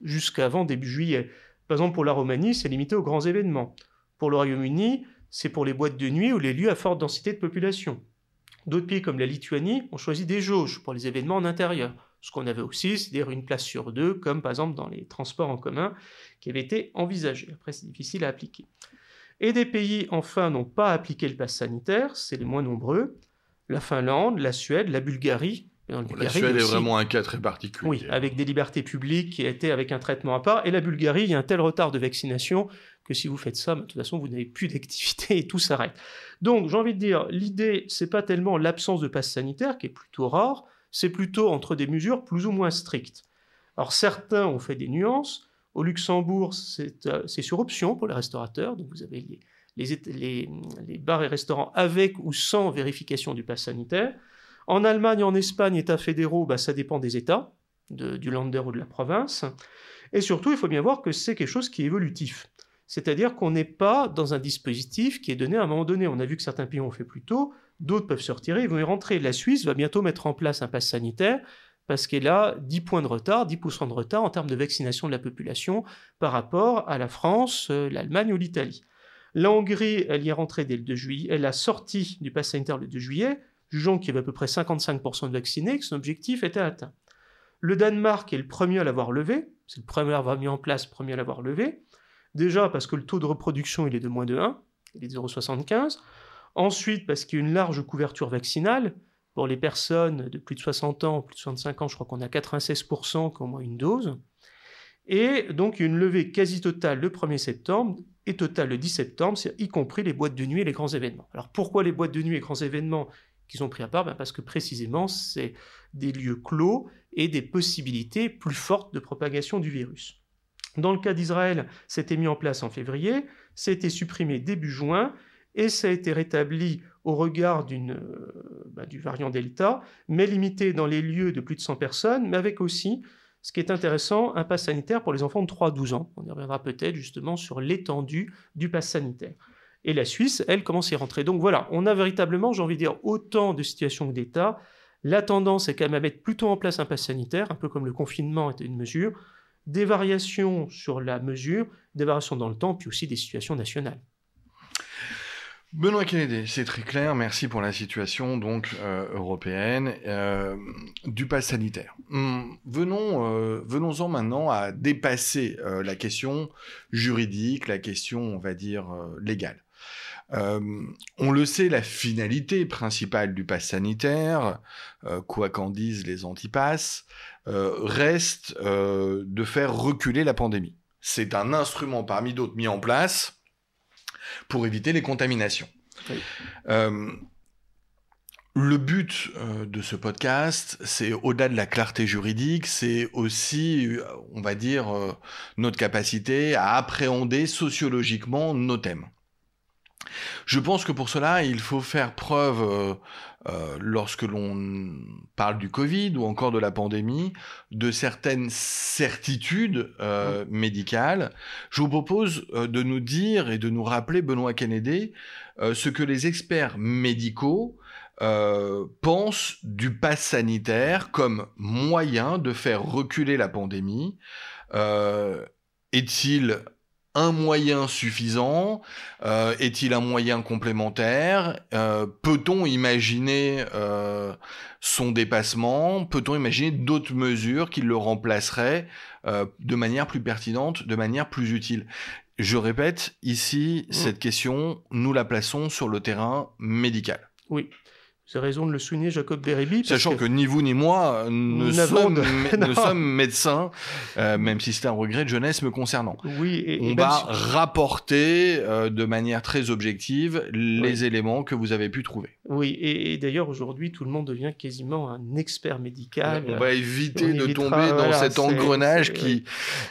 jusqu'avant début juillet. Par exemple, pour la Roumanie, c'est limité aux grands événements. Pour le Royaume-Uni, c'est pour les boîtes de nuit ou les lieux à forte densité de population. D'autres pays comme la Lituanie ont choisi des jauges pour les événements en intérieur. Ce qu'on avait aussi, c'est-à-dire une place sur deux, comme par exemple dans les transports en commun, qui avait été envisagé. Après, c'est difficile à appliquer. Et des pays, enfin, n'ont pas appliqué le pass sanitaire, c'est les moins nombreux. La Finlande, la Suède, la Bulgarie. la Suède est vraiment un cas très particulier. Oui, avec des libertés publiques qui étaient avec un traitement à part. Et la Bulgarie, il y a un tel retard de vaccination que si vous faites ça, de toute façon, vous n'avez plus d'activité et tout s'arrête. Donc, j'ai envie de dire, l'idée, c'est pas tellement l'absence de passe sanitaire, qui est plutôt rare, c'est plutôt entre des mesures plus ou moins strictes. Alors, certains ont fait des nuances. Au Luxembourg, c'est euh, sur option pour les restaurateurs, donc vous avez les, les, bars et restaurants avec ou sans vérification du pass sanitaire. En Allemagne, en Espagne, États fédéraux, bah, ça dépend des États, du Länder ou de la province. Et surtout, il faut bien voir que c'est quelque chose qui est évolutif. C'est-à-dire qu'on n'est pas dans un dispositif qui est donné à un moment donné. On a vu que certains pays ont fait plus tôt, d'autres peuvent se retirer, ils vont y rentrer. La Suisse va bientôt mettre en place un pass sanitaire parce qu'elle a 10 points de retard, 10% de retard en termes de vaccination de la population par rapport à la France, euh, l'Allemagne ou l'Italie. La Hongrie, elle y est rentrée dès le 2 juillet, elle a sorti du pass sanitaire le 2 juillet, jugeant qu'il y avait à peu près 55% de vaccinés, que son objectif était atteint. Le Danemark est le premier à l'avoir levé, c'est le premier à l'avoir mis en place, le premier à l'avoir levé. Déjà parce que le taux de reproduction il est de moins de 1, il est de 0,75. Ensuite parce qu'il y a une large couverture vaccinale. Pour les personnes de plus de 60 ans, plus de 65 ans, je crois qu'on a 96% qui ont moins une dose. Et donc une levée quasi totale le 1er septembre et totale le 10 septembre, y compris les boîtes de nuit et les grands événements. Alors pourquoi les boîtes de nuit et grands événements qui sont pris à part? Ben Parce que précisément, c'est des lieux clos et des possibilités plus fortes de propagation du virus. Dans le cas d'Israël, c'était mis en place en février, ça a été supprimé début juin, et ça a été rétabli au regard euh, bah, du variant Delta, mais limité dans les lieux de plus de 100 personnes, mais avec aussi, ce qui est intéressant, un pass sanitaire pour les enfants de 3 à 12 ans. On y reviendra peut-être justement sur l'étendue du pass sanitaire. Et la Suisse, elle, commence à y rentrer. Donc voilà, on a véritablement, j'ai envie de dire, autant de situations que d'États. La tendance est quand même à mettre plutôt en place un pass sanitaire, un peu comme le confinement était une mesure, des variations sur la mesure, des variations dans le temps, puis aussi des situations nationales. Benoît Kennedy, c'est très clair. Merci pour la situation donc euh, européenne euh, du pass sanitaire. Hum, venons, euh, venons-en maintenant à dépasser la question juridique, la question, on va dire, légale. on le sait, la finalité principale du pass sanitaire, quoi qu'en disent les antipasses, reste euh, de faire reculer la pandémie. C'est un instrument parmi d'autres mis en place pour éviter les contaminations. Euh, le but de ce podcast, c'est au-delà de la clarté juridique, c'est aussi, on va dire, notre capacité à appréhender sociologiquement nos thèmes. Je pense que pour cela, il faut faire preuve, euh, euh, lorsque l'on parle du Covid ou encore de la pandémie, de certaines certitudes euh, médicales. Je vous propose de nous dire et de nous rappeler, Benoît Kennedy, ce que les experts médicaux pensent du pass sanitaire comme moyen de faire reculer la pandémie. Est-il un moyen suffisant euh, Est-il un moyen complémentaire euh, Peut-on imaginer euh, son dépassement Peut-on imaginer d'autres mesures qui le remplaceraient de manière plus pertinente, de manière plus utile? Je répète, ici, mmh. cette question, nous la plaçons sur le terrain médical. Oui, vous avez raison de le souligner, Jacob Beribi. Sachant que... ni vous ni moi ne, sommes, médecins, euh, même si c'est un regret de jeunesse me concernant. Oui, et, On va rapporter euh, de manière très objective les éléments que vous avez pu trouver. Oui, et, d'ailleurs aujourd'hui tout le monde devient quasiment un expert médical. On va éviter de tomber dans cet engrenage qui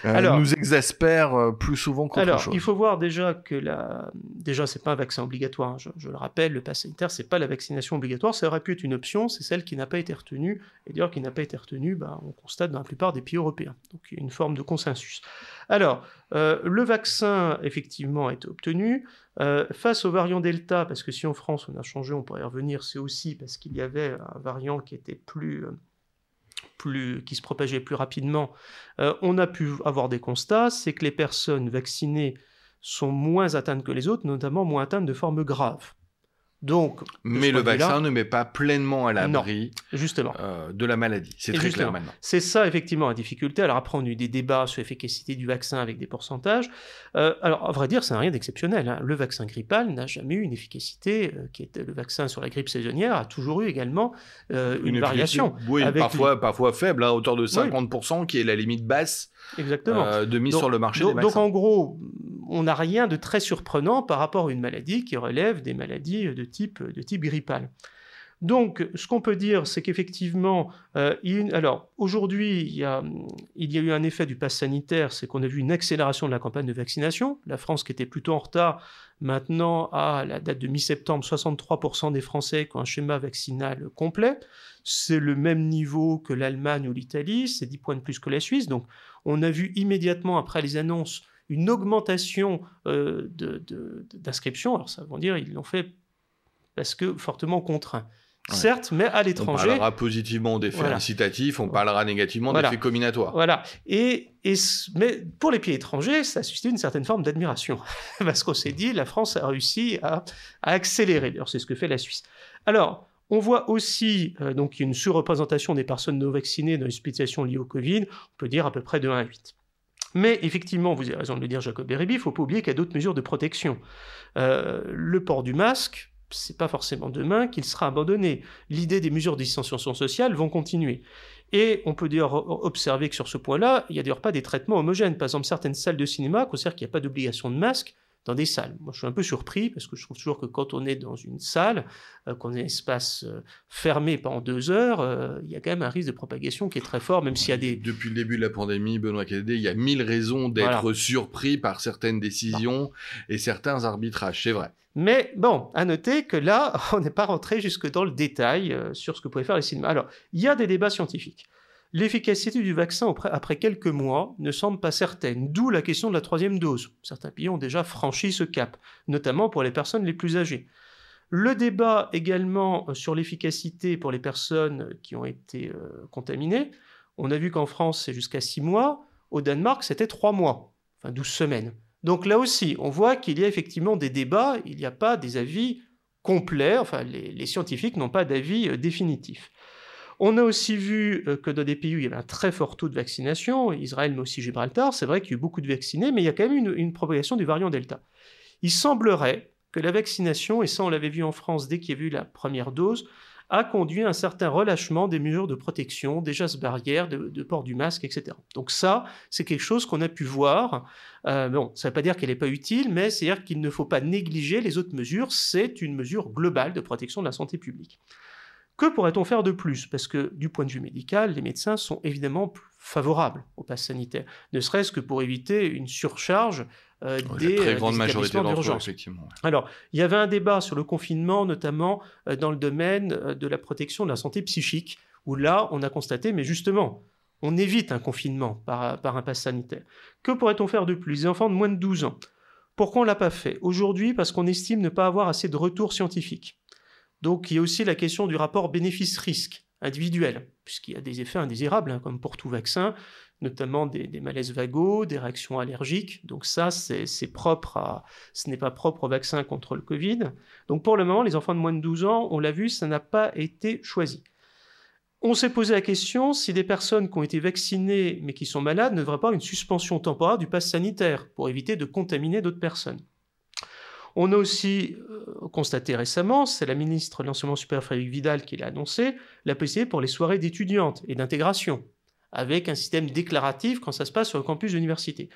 euh, nous exaspère plus souvent qu'autre alors, chose. Il faut voir déjà que la... déjà c'est pas un vaccin obligatoire. Hein, je, je, le rappelle, le pass sanitaire c'est pas la vaccination obligatoire ça aurait pu être une option, c'est celle qui n'a pas été retenue. Et d'ailleurs, qui n'a pas été retenue, bah, on constate dans la plupart des pays européens. Donc il y a une forme de consensus. Alors, euh, le vaccin, effectivement, a été obtenu. Euh, face au variant Delta, parce que si en France on a changé, on pourrait y revenir, c'est aussi parce qu'il y avait un variant qui était plus... Euh, plus, qui se propageait plus rapidement, on a pu avoir des constats, c'est que les personnes vaccinées sont moins atteintes que les autres, notamment moins atteintes de formes graves. Donc, mais le vaccin ne met pas pleinement à l'abri justement. Euh, de la maladie. C'est très clair maintenant. C'est ça effectivement la difficulté. Alors après, on a eu des débats sur l'efficacité du vaccin avec des pourcentages. Euh, alors à vrai dire, ça n'a rien d'exceptionnel. Hein. Le vaccin grippal n'a jamais eu une efficacité euh, qui était le vaccin sur la grippe saisonnière a toujours eu également une, variation. Oui, parfois, parfois faible, à hauteur de 50%, qui est la limite basse Exactement. de mise sur le marché donc, des. Donc en gros, on n'a rien de très surprenant par rapport à une maladie qui relève des maladies de type, de type grippal. Donc, ce qu'on peut dire, c'est qu'effectivement, euh, alors aujourd'hui, il, y a, eu un effet du pass sanitaire, c'est qu'on a vu une accélération de la campagne de vaccination. La France, qui était plutôt en retard, maintenant, à la date de mi-septembre, 63% des Français qui ont un schéma vaccinal complet. C'est le même niveau que l'Allemagne ou l'Italie, c'est 10 points de plus que la Suisse. Donc, on a vu immédiatement après les annonces une augmentation euh, d'inscriptions. Alors ça veut dire ils l'ont fait parce que fortement Certes, mais à l'étranger. On parlera positivement d'effets incitatifs, on parlera négativement d'effets combinatoires. Voilà. Et, mais pour les pays étrangers, ça a suscité une certaine forme d'admiration. Parce qu'on s'est dit, la France a réussi à, accélérer. D'ailleurs, c'est ce que fait la Suisse. Alors, on voit aussi euh, donc une surreprésentation des personnes non vaccinées dans les hospitalisations liées au Covid, on peut dire à peu près de 1 à 8. Mais effectivement, vous avez raison de le dire, Jacob Beribi, il ne faut pas oublier qu'il y a d'autres mesures de protection. Euh, le port du masque, c'est pas forcément demain qu'il sera abandonné. L'idée des mesures de distanciation sociale vont continuer. Et on peut d'ailleurs observer que sur ce point-là, il n'y a d'ailleurs pas des traitements homogènes. Par exemple, certaines salles de cinéma considèrent qu'il n'y a pas d'obligation de masque, dans des salles. Moi, je suis un peu surpris parce que je trouve toujours que quand on est dans une salle, euh, qu'on est un espace euh, fermé pendant deux heures, euh, il y a quand même un risque de propagation qui est très fort, même s'il y a des... Depuis le début de la pandémie, Benoît Kennedy, il y a mille raisons d'être surpris par certaines décisions et certains arbitrages, c'est vrai. Mais bon, à noter que là, on n'est pas rentré jusque dans le détail sur ce que pouvaient faire les cinémas. Alors, il y a des débats scientifiques. L'efficacité du vaccin après quelques mois ne semble pas certaine, d'où la question de la troisième dose. Certains pays ont déjà franchi ce cap, notamment pour les personnes les plus âgées. Le débat également euh, sur l'efficacité pour les personnes qui ont été euh, contaminées. On a vu qu'en France, c'est jusqu'à six mois. Au Danemark, c'était trois mois, enfin 12 semaines. Donc là aussi, on voit qu'il y a effectivement des débats, il n'y a pas des avis complets, enfin les scientifiques n'ont pas d'avis euh, définitif. On a aussi vu euh, que dans des pays où il y avait un très fort taux de vaccination, Israël mais aussi Gibraltar, c'est vrai qu'il y a eu beaucoup de vaccinés, mais il y a quand même une, une propagation du variant Delta. Il semblerait que la vaccination, et ça on l'avait vu en France dès qu'il y a eu la première dose, a conduit à un certain relâchement des mesures de protection, des gestes barrières, de, port du masque, etc. Donc ça, c'est quelque chose qu'on a pu voir. Euh, bon, ça ne veut pas dire qu'elle n'est pas utile, mais c'est-à-dire qu'il ne faut pas négliger les autres mesures. C'est une mesure globale de protection de la santé publique. Que pourrait-on faire de plus? Parce que du point de vue médical, les médecins sont évidemment favorables au pass sanitaire, ne serait-ce que pour éviter une surcharge euh, des, très grande des majorité d'urgence. effectivement. Alors, il y avait un débat sur le confinement, notamment dans le domaine de la protection de la santé psychique, où là, on a constaté, mais justement, on évite un confinement par, par un pass sanitaire. Que pourrait-on faire de plus? Les enfants de moins de 12 ans. Pourquoi on ne l'a pas fait? Aujourd'hui, parce qu'on estime ne pas avoir assez de retours scientifiques. Donc, il y a aussi la question du rapport bénéfice-risque individuel, puisqu'il y a des effets indésirables, hein, comme pour tout vaccin, notamment des, malaises vagos, des réactions allergiques. Donc ça, c'est propre ce n'est pas propre au vaccin contre le Covid. Donc pour le moment, les enfants de moins de 12 ans, on l'a vu, ça n'a pas été choisi. On s'est posé la question si des personnes qui ont été vaccinées mais qui sont malades ne devraient pas avoir une suspension temporaire du pass sanitaire pour éviter de contaminer d'autres personnes. On a aussi euh, constaté récemment, c'est la ministre de l'Enseignement supérieur Frédéric Vidal qui l'a annoncé, la possibilité pour les soirées d'étudiantes et d'intégration avec un système déclaratif quand ça se passe sur le campus d'université.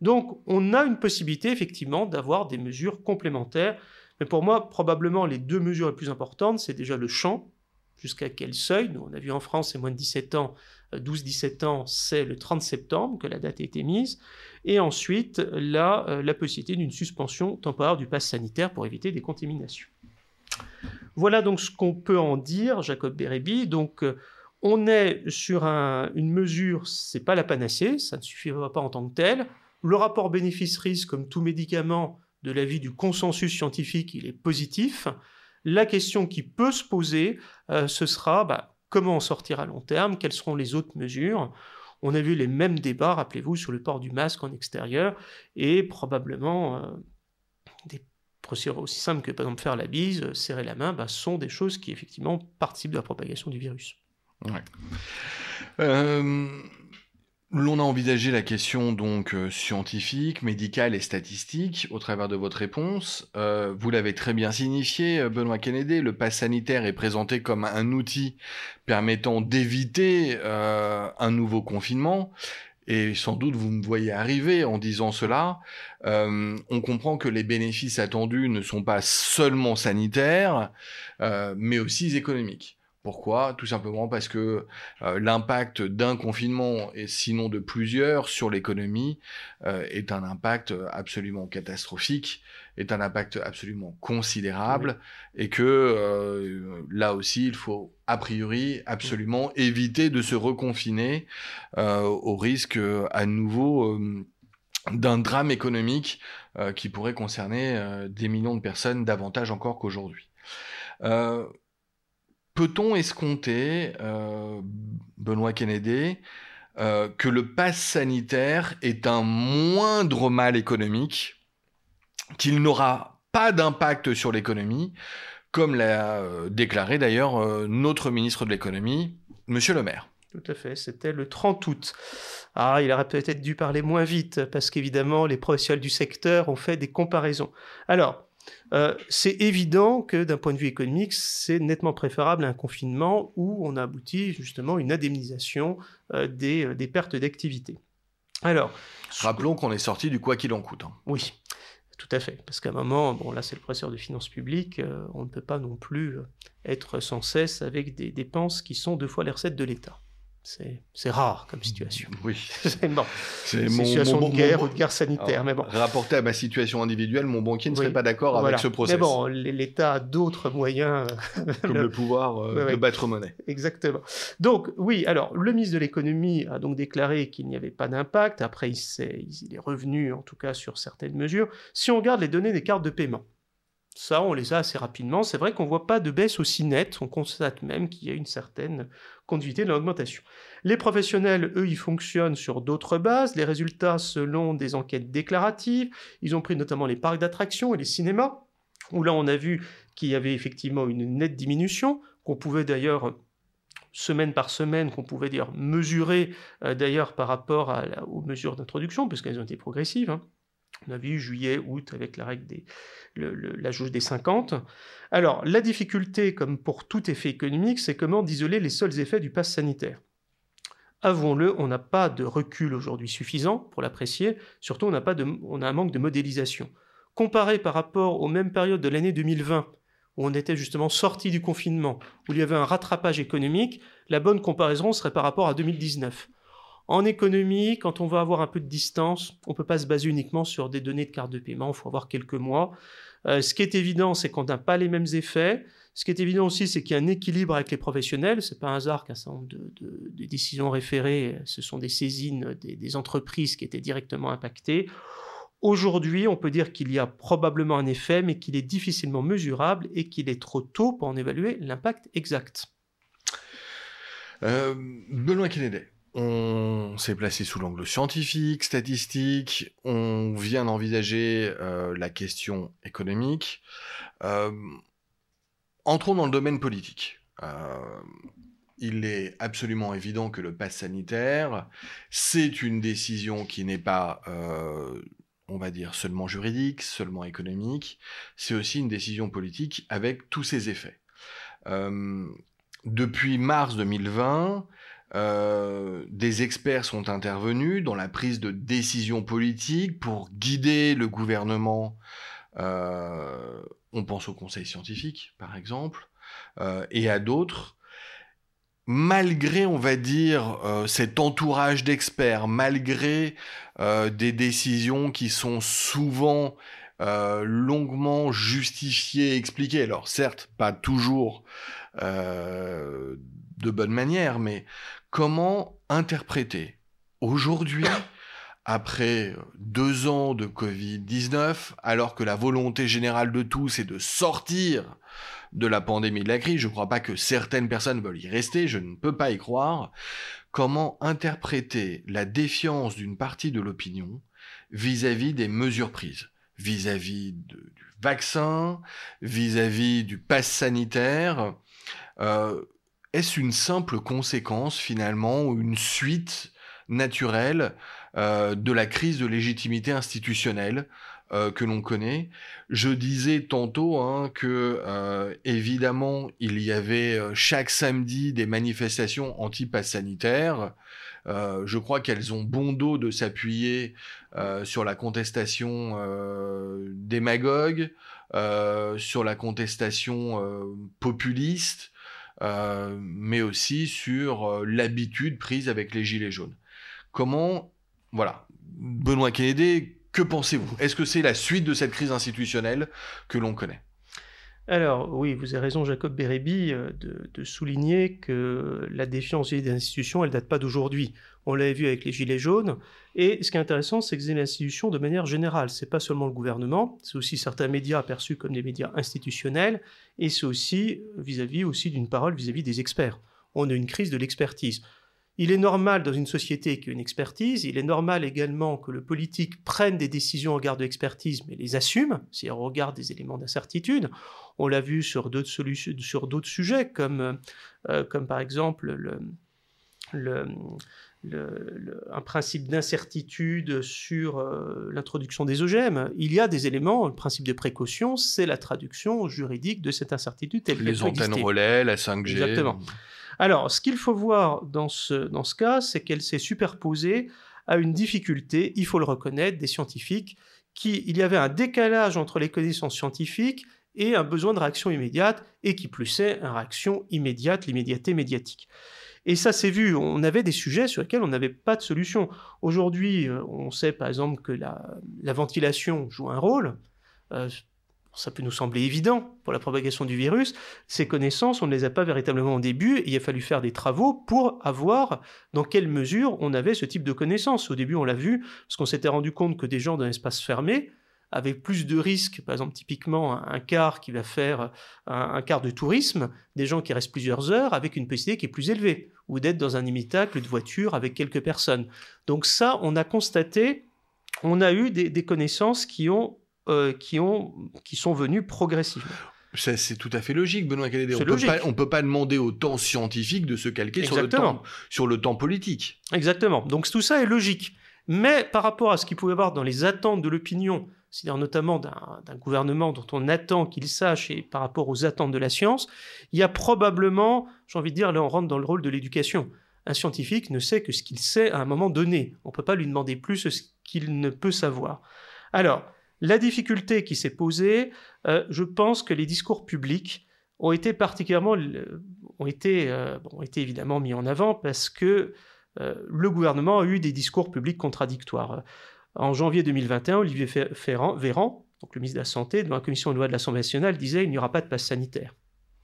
Donc on a une possibilité effectivement d'avoir des mesures complémentaires. Mais pour moi, probablement les deux mesures les plus importantes, c'est déjà le champ, jusqu'à quel seuil? Nous, on a vu en France, c'est moins de 17 ans, 12-17 euh, ans, c'est le 30 septembre que la date a été mise. Et ensuite, euh, la possibilité d'une suspension temporaire du pass sanitaire pour éviter des contaminations. Voilà donc ce qu'on peut en dire, Jacob Bérébi. Donc, euh, on est sur une mesure, c'est pas la panacée, ça ne suffira pas en tant que tel. Le rapport bénéfice-risque, comme tout médicament, de l'avis du consensus scientifique, il est positif. La question qui peut se poser, euh, ce sera bah, comment en sortir à long terme, quelles seront les autres mesures? On a vu les mêmes débats, rappelez-vous, sur le port du masque en extérieur, et probablement euh, des procédures aussi simples que par exemple faire la bise, serrer la main, bah, sont des choses qui effectivement participent de la propagation du virus. Euh, l'on a envisagé la question donc euh, scientifique, médicale et statistique au travers de votre réponse. Euh, vous l'avez très bien signifié, Benoît Kennedy. Le pass sanitaire est présenté comme un outil permettant d'éviter un nouveau confinement. Et sans doute vous me voyez arriver en disant cela. on comprend que les bénéfices attendus ne sont pas seulement sanitaires, mais aussi économiques. Pourquoi? Tout simplement parce que euh, l'impact d'un confinement, et sinon de plusieurs, sur l'économie euh, est un impact absolument catastrophique, est un impact absolument considérable, et que euh, là aussi, il faut a priori absolument éviter de se reconfiner au risque à nouveau d'un drame économique qui pourrait concerner des millions de personnes davantage encore qu'aujourd'hui. Peut-on escompter, euh, Benoît Kennedy, euh, que le pass sanitaire est un moindre mal économique, qu'il n'aura pas d'impact sur l'économie, comme l'a euh, déclaré d'ailleurs notre ministre de l'économie, Monsieur le maire? Tout à fait, c'était le 30 août. Ah, il aurait peut-être dû parler moins vite, parce qu'évidemment, les professionnels du secteur ont fait des comparaisons. Alors, euh, c'est évident que d'un point de vue économique, c'est nettement préférable à un confinement où on a abouti justement à une indemnisation euh, euh, des, pertes d'activité. Alors, rappelons qu'on est sorti du quoi qu'il en coûte. Hein. Oui, tout à fait. Parce qu'à un moment, bon là c'est le professeur de finances publiques, on ne peut pas non plus être sans cesse avec des dépenses qui sont deux fois les recettes de l'État. C'est rare comme situation. Oui. c'est bon. C'est une situation de guerre ou de guerre sanitaire. mais bon. Rapporté à ma situation individuelle, mon banquier ne serait pas d'accord avec ce procès. Mais bon, l'État a d'autres moyens. Comme le pouvoir euh, de battre monnaie. Exactement. Donc, oui, alors, le ministre de l'économie a donc déclaré qu'il n'y avait pas d'impact. Après, il, il est revenu, en tout cas, sur certaines mesures. Si on regarde les données des cartes de paiement, ça, on les a assez rapidement. C'est vrai qu'on ne voit pas de baisse aussi nette. On constate même qu'il y a une certaine Les professionnels, eux, ils fonctionnent sur d'autres bases. Les résultats selon des enquêtes déclaratives. Ils ont pris notamment les parcs d'attractions et les cinémas, où là, on a vu qu'il y avait effectivement une nette diminution, qu'on pouvait d'ailleurs semaine par semaine qu'on pouvait dire mesurer euh, d'ailleurs par rapport aux mesures d'introduction, puisqu'elles ont été progressives. Hein. On a vu juillet, août avec la règle des, la jauge des 50. Alors, la difficulté, comme pour tout effet économique, c'est comment d'isoler les seuls effets du pass sanitaire. Avouons-le, on n'a pas de recul aujourd'hui suffisant pour l'apprécier, surtout on, pas on a un manque de modélisation. Comparé par rapport aux mêmes périodes de l'année 2020, où on était justement sorti du confinement, où il y avait un rattrapage économique, la bonne comparaison serait par rapport à 2019. En économie, quand on va avoir un peu de distance, on ne peut pas se baser uniquement sur des données de carte de paiement, il faut avoir quelques mois. Euh, ce qui est évident, c'est qu'on n'a pas les mêmes effets. Ce qui est évident aussi, c'est qu'il y a un équilibre avec les professionnels. Ce n'est pas un hasard qu'un certain nombre de, décisions référées, ce sont des saisines des, entreprises qui étaient directement impactées. Aujourd'hui, on peut dire qu'il y a probablement un effet, mais qu'il est difficilement mesurable et qu'il est trop tôt pour en évaluer l'impact exact. Euh, Benoît Kennedy, on s'est placé sous l'angle scientifique, statistique, on vient d'envisager euh, la question économique. Euh, entrons dans le domaine politique. il est absolument évident que le pass sanitaire, c'est une décision qui n'est pas on va dire, seulement juridique, seulement économique, c'est aussi une décision politique avec tous ses effets. Euh, depuis mars 2020, euh, des experts sont intervenus dans la prise de décision politique pour guider le gouvernement. Euh, on pense au Conseil scientifique, par exemple, et à d'autres malgré, on va dire, euh, cet entourage d'experts, malgré euh, des décisions qui sont souvent euh, longuement justifiées, expliquées, alors certes, pas toujours de bonne manière, mais comment interpréter aujourd'hui après deux ans de Covid-19, alors que la volonté générale de tous est de sortir de la pandémie de la crise, je ne crois pas que certaines personnes veulent y rester, je ne peux pas y croire, comment interpréter la défiance d'une partie de l'opinion vis-à-vis des mesures prises, vis-à-vis du vaccin, vis-à-vis du pass sanitaire euh, Est-ce une simple conséquence finalement ou une suite naturelle euh, de la crise de légitimité institutionnelle euh, que l'on connaît? Je disais tantôt hein, que euh, évidemment il y avait chaque samedi des manifestations anti-pass sanitaire. je crois qu'elles ont bon dos de s'appuyer sur la contestation démagogue, sur la contestation populiste, mais aussi sur l'habitude prise avec les gilets jaunes. Comment, voilà, Benoît Kennedy, que pensez-vous? Est-ce que c'est la suite de cette crise institutionnelle que l'on connaît? Alors oui, vous avez raison, Jacob Bérébi, euh, de, souligner que la défiance des institutions, elle date pas d'aujourd'hui. On l'avait vu avec les Gilets jaunes. Et ce qui est intéressant, c'est que c'est l'institution de manière générale. C'est pas seulement le gouvernement, c'est aussi certains médias perçus comme des médias institutionnels, et c'est aussi vis-à-vis aussi d'une parole vis à -vis des experts. On a une crise de l'expertise. Il est normal dans une société qui a une expertise, il est normal également que le politique prenne des décisions en garde de l'expertise, mais les assume, c'est-à-dire au regard des éléments d'incertitude. On l'a vu sur d'autres, sur d'autres sujets, comme, euh, comme par exemple le, un principe d'incertitude sur euh, l'introduction des OGM. Il y a des éléments, le principe de précaution, c'est la traduction juridique de cette incertitude. Les antennes relais, la 5G. Exactement. Alors, ce qu'il faut voir dans ce, dans ce cas, c'est qu'elle s'est superposée à une difficulté, il faut le reconnaître, des scientifiques, qui, il y avait un décalage entre les connaissances scientifiques et un besoin de réaction immédiate, et qui plus est, une réaction immédiate, l'immédiateté médiatique. Et ça s'est vu, on avait des sujets sur lesquels on n'avait pas de solution. Aujourd'hui, euh, on sait par exemple que la, ventilation joue un rôle. Euh, ça peut nous sembler évident pour la propagation du virus, ces connaissances, on ne les a pas véritablement au début, il a fallu faire des travaux pour avoir dans quelle mesure on avait ce type de connaissances. Au début, on l'a vu, parce qu'on s'était rendu compte que des gens dans l'espace fermé, avec plus de risques, par exemple typiquement un, quart qui va faire un, quart de tourisme, des gens qui restent plusieurs heures avec une possibilité qui est plus élevée, ou d'être dans un imitacle de voiture avec quelques personnes. Donc ça, on a constaté, on a eu des connaissances qui ont euh, qui, ont, qui sont venus progressivement. C'est tout à fait logique, Benoît Calédé. On ne peut pas demander au temps scientifique de se calquer sur le, temps, sur le temps politique. Exactement. Donc tout ça est logique. Mais par rapport à ce qu'il pouvait y avoir dans les attentes de l'opinion, c'est-à-dire notamment d'un gouvernement dont on attend qu'il sache et par rapport aux attentes de la science, il y a probablement, j'ai envie de dire, là on rentre dans le rôle de l'éducation. Un scientifique ne sait que ce qu'il sait à un moment donné. On ne peut pas lui demander plus ce qu'il ne peut savoir. Alors, la difficulté qui s'est posée, euh, je pense que les discours publics ont été particulièrement, été, euh, ont été évidemment mis en avant parce que le gouvernement a eu des discours publics contradictoires. En janvier 2021, Olivier Véran, donc le ministre de la Santé, devant la commission de loi de l'Assemblée nationale, disait il n'y aura pas de passe sanitaire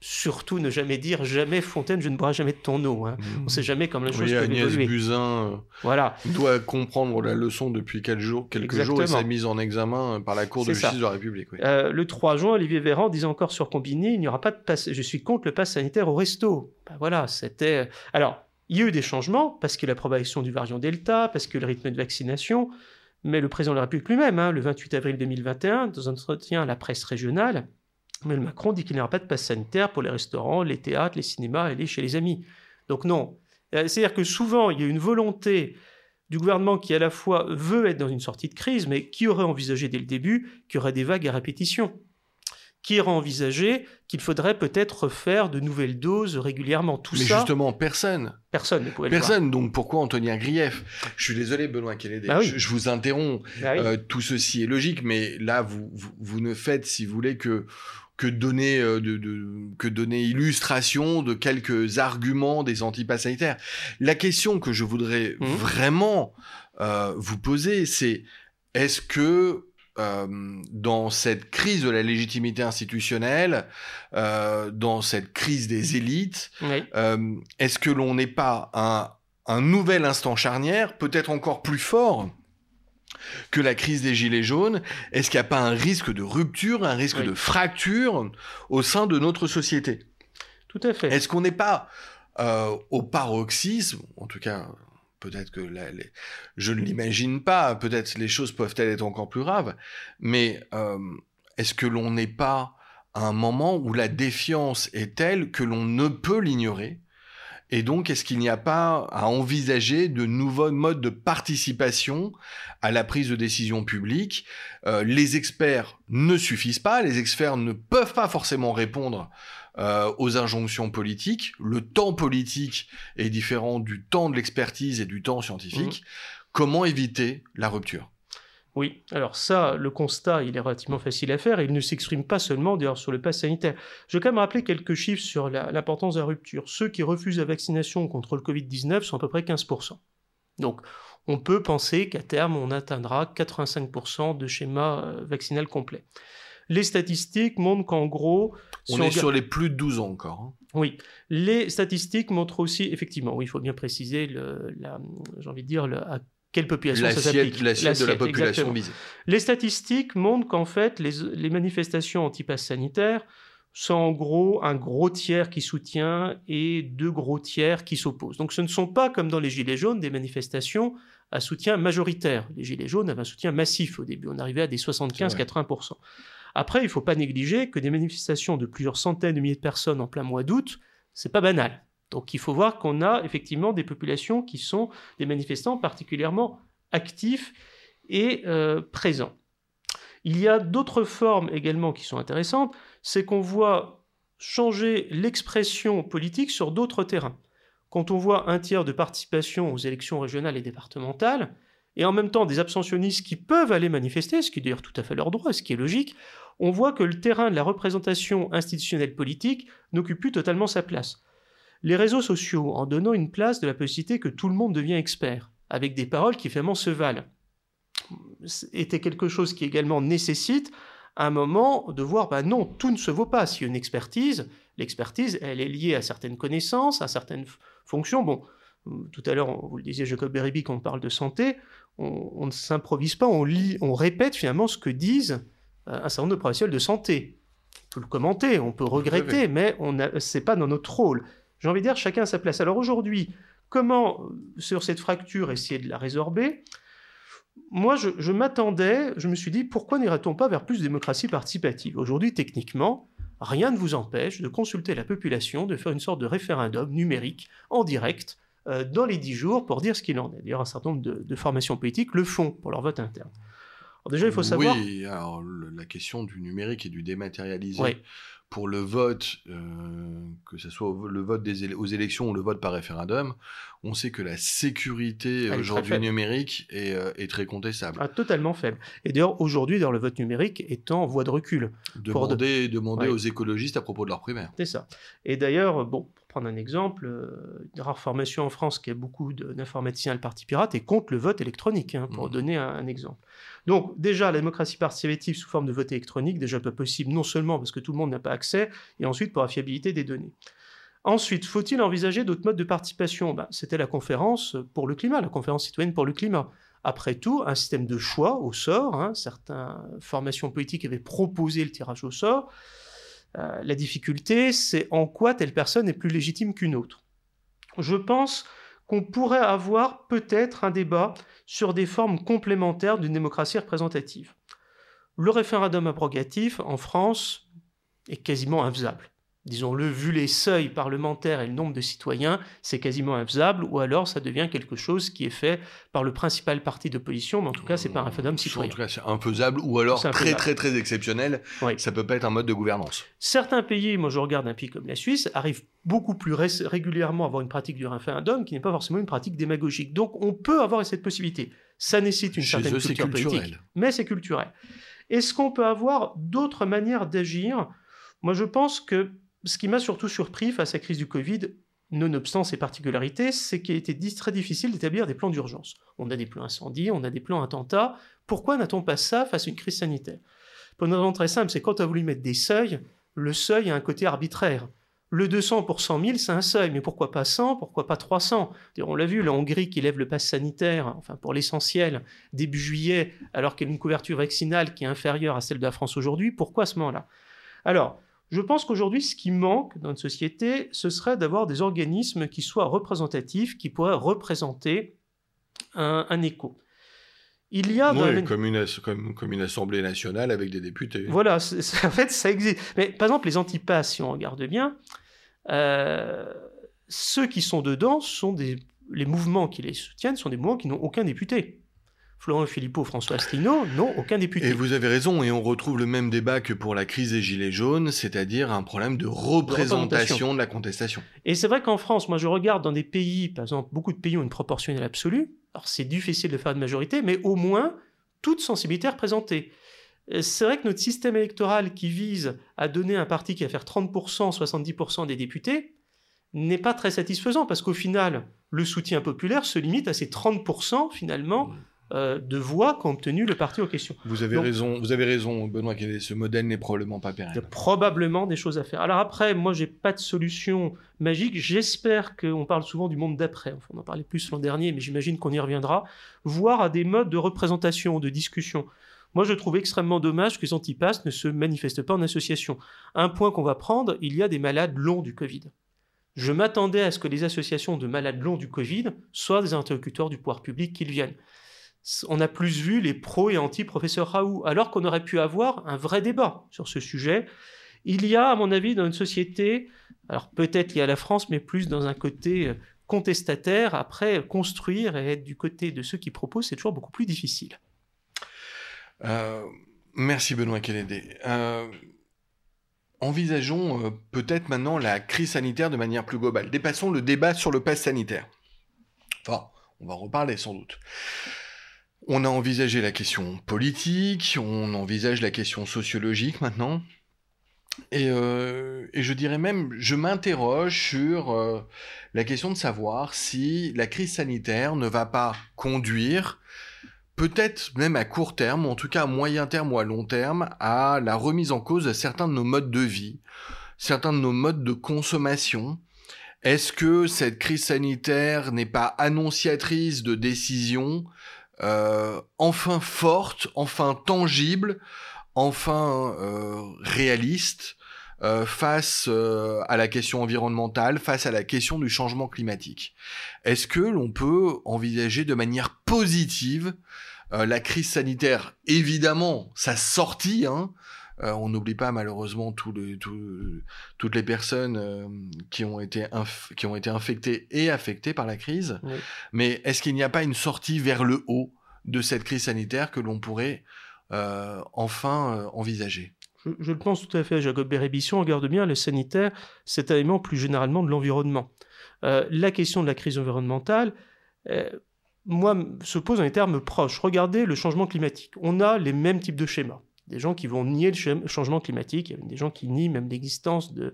surtout ne jamais dire jamais Fontaine, je ne boirai jamais de ton eau. Hein. Mmh. On ne sait jamais comment les choses oui, peuvent Agnès Buzyn euh, voilà. doit comprendre la leçon depuis quelques jours, quelques jours et sa mise en examen par la Cour de justice de la République. Euh, le 3 juin, Olivier Véran disait encore sur Combini, il n'y aura pas de passe, je suis contre le pass sanitaire au resto. Ben voilà, c'était... Euh, alors, il y a eu des changements, parce que la propagation du variant Delta, parce que le rythme de vaccination, mais le président de la République lui-même, hein, le 28 avril 2021, dans un entretien à la presse régionale, Emmanuel Macron dit qu'il n'y aura pas de passe sanitaire pour les restaurants, les théâtres, les cinémas, aller chez les amis. Donc non. Euh, c'est-à-dire que souvent, il y a une volonté du gouvernement qui à la fois veut être dans une sortie de crise, mais qui aurait envisagé dès le début qu'il y aurait des vagues à répétition qui aurait envisagé qu'il faudrait peut-être faire de nouvelles doses régulièrement. Tout Mais justement, personne. Personne ne pouvait Personne. Donc pourquoi Antonin Grief? Je suis désolé, Benoît Kélédé. Bah je, vous interromps. Bah euh, tout ceci est logique, mais là, vous, vous ne faites, si vous voulez, que que donner, euh, de, que donner illustration de quelques arguments des antipasses sanitaires. La question que je voudrais mmh. vraiment euh, vous poser, c'est est-ce que euh, dans cette crise de la légitimité institutionnelle, dans cette crise des élites, est-ce que l'on n'est pas un, un nouvel instant charnière, peut-être encore plus fort que la crise des Gilets jaunes? Est-ce qu'il n'y a pas un risque de rupture, un risque de fracture au sein de notre société? Tout à fait. Est-ce qu'on n'est pas euh, au paroxysme, en tout cas peut-être que je ne l'imagine pas, peut-être les choses peuvent-elles être encore plus graves, mais euh, est-ce que l'on n'est pas à un moment où la défiance est telle que l'on ne peut l'ignorer et donc, est-ce qu'il n'y a pas à envisager de nouveaux modes de participation à la prise de décision publique? Euh, Les experts ne suffisent pas, les experts ne peuvent pas forcément répondre euh, aux injonctions politiques. Le temps politique est différent du temps de l'expertise et du temps scientifique. Mmh. Comment éviter la rupture? Oui, alors ça, le constat, il est relativement facile à faire et il ne s'exprime pas seulement d'ailleurs sur le pass sanitaire. Je vais quand même rappeler quelques chiffres sur l'importance de la rupture. Ceux qui refusent la vaccination contre le Covid-19 sont à peu près 15%. Donc, on peut penser qu'à terme, on atteindra 85% de schéma euh, vaccinal complet. Les statistiques montrent qu'en gros... on est sur les plus de 12 ans encore. Hein. Oui, les statistiques montrent aussi, effectivement, oui, il faut bien préciser, j'ai envie de dire, le, quelle population ça s'applique L'assiette de la population visée. Les statistiques montrent qu'en fait, les, manifestations anti-pass sanitaire sont en gros un gros tiers qui soutient et deux gros tiers qui s'opposent. Donc ce ne sont pas comme dans les Gilets jaunes des manifestations à soutien majoritaire. Les Gilets jaunes avaient un soutien massif au début, on arrivait à des 75-80%. Après, il ne faut pas négliger que des manifestations de plusieurs centaines de milliers de personnes en plein mois d'août, c'est pas banal. Donc il faut voir qu'on a effectivement des populations qui sont des manifestants particulièrement actifs et euh, présents. Il y a d'autres formes également qui sont intéressantes, c'est qu'on voit changer l'expression politique sur d'autres terrains. Quand on voit un tiers de participation aux élections régionales et départementales, et en même temps des abstentionnistes qui peuvent aller manifester, ce qui est d'ailleurs tout à fait leur droit, ce qui est logique, on voit que le terrain de la représentation institutionnelle politique n'occupe plus totalement sa place les réseaux sociaux, en donnant une place de la possibilité que tout le monde devient expert, avec des paroles qui finalement se valent, était quelque chose qui également nécessite un moment de voir, bah non, tout ne se vaut pas. A une expertise, l'expertise, elle est liée à certaines connaissances, à certaines fonctions. Bon, tout à l'heure, vous le disiez, Jacob Beribi, quand on parle de santé, on, ne s'improvise pas, on lit, on répète finalement ce que disent un certain nombre de professionnels de santé. On peut le commenter, on peut regretter, mais ce n'est pas dans notre rôle. J'ai envie de dire, chacun à sa place. Alors aujourd'hui, comment, euh, sur cette fracture, essayer de la résorber? Moi, je, m'attendais, je me suis dit, pourquoi n'irait-on pas vers plus de démocratie participative? Aujourd'hui, techniquement, rien ne vous empêche de consulter la population, de faire une sorte de référendum numérique, en direct, euh, dans les dix jours, pour dire ce qu'il en est. D'ailleurs, un certain nombre de, formations politiques le font pour leur vote interne. Alors déjà, il faut savoir... Oui, alors la question du numérique et du dématérialisé pour le vote, euh, que ce soit le vote des aux élections ou le vote par référendum, on sait que la sécurité aujourd'hui numérique est, euh, est, très contestable. Ah, totalement faible. Et d'ailleurs, aujourd'hui, le vote numérique est en voie de recul. Demander, demander aux écologistes à propos de leur primaire. C'est ça. Et d'ailleurs, bon, prendre un exemple, euh, une rare formation en France qui a beaucoup d'informaticiens le Parti Pirate et contre le vote électronique, hein, pour mmh. donner un, exemple. Donc déjà, la démocratie participative sous forme de vote électronique, déjà pas possible, non seulement parce que tout le monde n'a pas accès, et ensuite pour la fiabilité des données. Ensuite, faut-il envisager d'autres modes de participation? Ben, C'était la conférence pour le climat, la conférence citoyenne pour le climat. Après tout, un système de choix au sort, hein, certaines formations politiques avaient proposé le tirage au sort, euh, la difficulté, c'est en quoi telle personne est plus légitime qu'une autre. Je pense qu'on pourrait avoir peut-être un débat sur des formes complémentaires d'une démocratie représentative. Le référendum abrogatif en France est quasiment infaisable disons-le, vu les seuils parlementaires et le nombre de citoyens, c'est quasiment infaisable, ou alors ça devient quelque chose qui est fait par le principal parti d'opposition, mais en tout cas, c'est pas un référendum citoyen. En tout cas, c'est infaisable, ou alors très, très, très exceptionnel. Ça peut pas être un mode de gouvernance. Certains pays, moi je regarde un pays comme la Suisse, arrivent beaucoup plus régulièrement à avoir une pratique du référendum qui n'est pas forcément une pratique démagogique. Donc on peut avoir cette possibilité. Ça nécessite une certaine culture politique, mais c'est culturel. Est-ce qu'on peut avoir d'autres manières d'agir? Moi je pense que ce qui m'a surtout surpris face à la crise du Covid, nonobstant ses particularités, c'est qu'il été très difficile d'établir des plans d'urgence. On a des plans incendie, on a des plans attentats. Pourquoi n'a-t-on pas ça face à une crise sanitaire? Pour une raison très simple, c'est quand on a voulu mettre des seuils, le seuil a un côté arbitraire. Le 200 pour 100 000, c'est un seuil, mais pourquoi pas 100 Pourquoi pas 300 On l'a vu, la Hongrie qui lève le pass sanitaire, enfin pour l'essentiel, début juillet, alors qu'elle a une couverture vaccinale qui est inférieure à celle de la France aujourd'hui. Pourquoi ce moment-là? Alors, je pense qu'aujourd'hui, ce qui manque dans notre société, ce serait d'avoir des organismes qui soient représentatifs, qui pourraient représenter un, écho. Il y a comme, une, comme, une assemblée nationale avec des députés. Voilà, en fait, ça existe. Mais par exemple, les antipasses, si on regarde bien, euh, ceux qui sont dedans sont des, les mouvements qui les soutiennent sont des mouvements qui n'ont aucun député. Florent Philippot, François Asselineau n'ont aucun député. Et vous avez raison, et on retrouve le même débat que pour la crise des Gilets jaunes, c'est-à-dire un problème de représentation de, la contestation. Et c'est vrai qu'en France, moi je regarde dans des pays, par exemple, beaucoup de pays ont une proportionnelle absolue, alors c'est difficile de faire une majorité, mais au moins toute sensibilité est représentée. Euh, c'est vrai que notre système électoral qui vise à donner un parti qui va faire 30%, 70% des députés, n'est pas très satisfaisant parce qu'au final, le soutien populaire se limite à ces 30% finalement mmh. Euh, de voix compte tenu le parti en question. Vous avez raison, vous avez raison, Benoît. Ce modèle n'est probablement pas pérenne. Il y a probablement des choses à faire. Alors après, moi, j'ai pas de solution magique. J'espère qu'on parle souvent du monde d'après. Enfin, on en parlait plus l'an dernier, mais j'imagine qu'on y reviendra. Voire à des modes de représentation, de discussion. Moi, je trouve extrêmement dommage que les antipasses ne se manifestent pas en association. Un point qu'on va prendre, il y a des malades longs du Covid. Je m'attendais à ce que les associations de malades longs du Covid soient des interlocuteurs du pouvoir public qu'ils viennent on a plus vu les pros et anti-professeur Raoult, alors qu'on aurait pu avoir un vrai débat sur ce sujet. Il y a, à mon avis, dans une société, alors peut-être y a la France, mais plus dans un côté euh, contestataire, après, construire et être du côté de ceux qui proposent, c'est toujours beaucoup plus difficile. Euh, merci Benoît Kennedy. Euh, envisageons peut-être maintenant la crise sanitaire de manière plus globale. Dépassons le débat sur le pass sanitaire. Enfin, on va en reparler sans doute. On a envisagé la question politique, on envisage la question sociologique maintenant. Et, euh, je dirais même, je m'interroge sur euh, la question de savoir si la crise sanitaire ne va pas conduire, peut-être même à court terme, en tout cas à moyen terme ou à long terme, à la remise en cause de certains de nos modes de vie, certains de nos modes de consommation. Est-ce que cette crise sanitaire n'est pas annonciatrice de décisions euh, enfin forte, enfin tangible, enfin euh, réaliste euh, face à la question environnementale, face à la question du changement climatique. Est-ce que l'on peut envisager de manière positive la crise sanitaire? Évidemment, sa sortie, hein, euh, on n'oublie pas malheureusement toutes les personnes euh, qui, ont été qui ont été infectées et affectées par la crise. Mais est-ce qu'il n'y a pas une sortie vers le haut de cette crise sanitaire que l'on pourrait euh, enfin envisager? Je, le pense tout à fait, Jacob Bérébition. Regarde bien, le sanitaire, c'est un élément plus généralement de l'environnement. la question de la crise environnementale, moi, se pose en des termes proches. Regardez le changement climatique. On a les mêmes types de schémas des gens qui vont nier le changement climatique, il y a des gens qui nient même l'existence de,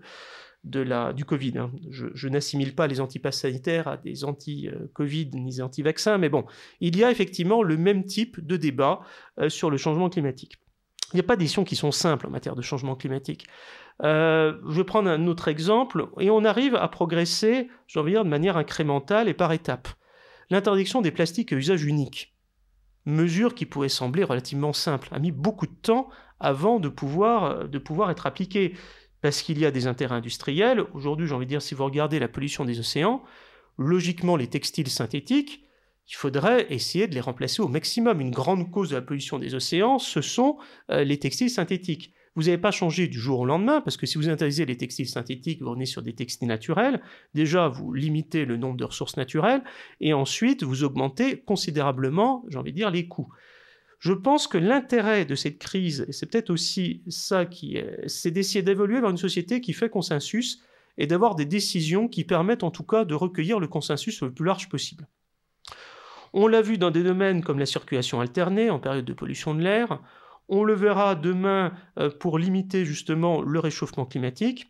du Covid. Hein. Je, n'assimile pas les antipasses sanitaires à des anti-Covid ni des anti-vaccins, mais bon, il y a effectivement le même type de débat euh, sur le changement climatique. Il n'y a pas des qui sont simples en matière de changement climatique. Euh, je vais prendre un autre exemple, et on arrive à progresser, j'ai envie de dire, de manière incrémentale et par étapes. L'interdiction des plastiques à usage unique, mesure qui pouvait sembler relativement simple, a mis beaucoup de temps avant de pouvoir, pouvoir être appliquée parce qu'il y a des intérêts industriels. Aujourd'hui, j'ai envie de dire, si vous regardez la pollution des océans, logiquement, les textiles synthétiques, il faudrait essayer de les remplacer au maximum. Une grande cause de la pollution des océans, ce sont euh, les textiles synthétiques. Vous n'avez pas changé du jour au lendemain, parce que si vous interdisez les textiles synthétiques, vous revenez sur des textiles naturels. Déjà, vous limitez le nombre de ressources naturelles, et ensuite, vous augmentez considérablement, j'ai envie de dire, les coûts. Je pense que l'intérêt de cette crise, et c'est peut-être aussi ça qui est, c'est d'essayer d'évoluer vers une société qui fait consensus et d'avoir des décisions qui permettent en tout cas de recueillir le consensus le plus large possible. On l'a vu dans des domaines comme la circulation alternée en période de pollution de l'air, on le verra demain euh, pour limiter justement le réchauffement climatique.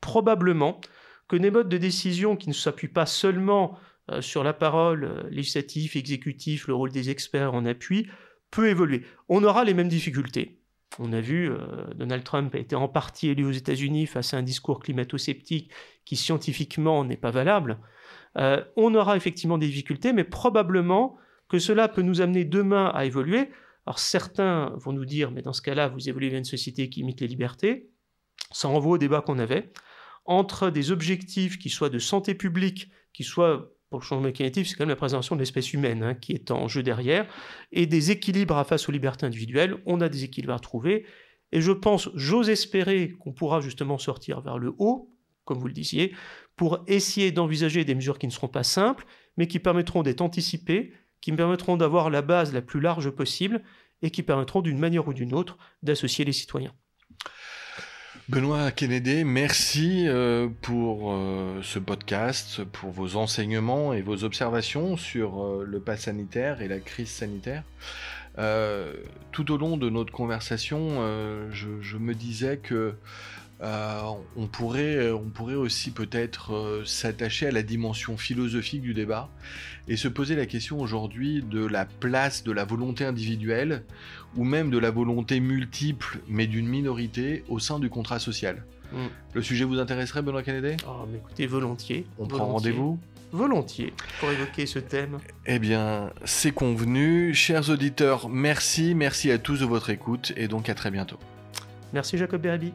Probablement que des modes de décision qui ne s'appuient pas seulement euh, sur la parole euh, législative, exécutive, le rôle des experts en appui, peut évoluer. On aura les mêmes difficultés. On a vu, Donald Trump a été en partie élu aux États-Unis face à un discours climato-sceptique qui scientifiquement n'est pas valable. On aura effectivement des difficultés, mais probablement que cela peut nous amener demain à évoluer. Alors certains vont nous dire, mais dans ce cas-là, vous évoluez vers une société qui imite les libertés. Ça renvoie au débat qu'on avait entre des objectifs qui soient de santé publique, qui soient pour le changement climatique, c'est quand même la préservation de l'espèce humaine hein, qui est en jeu derrière, et des équilibres à face aux libertés individuelles. On a des équilibres à trouver, et je pense, j'ose espérer qu'on pourra justement sortir vers le haut, comme vous le disiez, pour essayer d'envisager des mesures qui ne seront pas simples, mais qui permettront d'être anticipées, qui permettront d'avoir la base la plus large possible, et qui permettront d'une manière ou d'une autre d'associer les citoyens. Benoît Kennedy, merci euh, pour euh, ce podcast, pour vos enseignements et vos observations sur euh, le pass sanitaire et la crise sanitaire. tout au long de notre conversation, je, me disais que on, pourrait, on pourrait aussi peut-être s'attacher à la dimension philosophique du débat et se poser la question aujourd'hui de la place de la volonté individuelle ou même de la volonté multiple mais d'une minorité au sein du contrat social. Mm. Le sujet vous intéresserait, Benoît Kennedy oh, mais Écoutez, volontiers. On prend rendez-vous? Volontiers pour évoquer ce thème. Eh bien, c'est convenu. Chers auditeurs, merci, merci à tous de votre écoute et donc à très bientôt. Merci Jacob Berabi.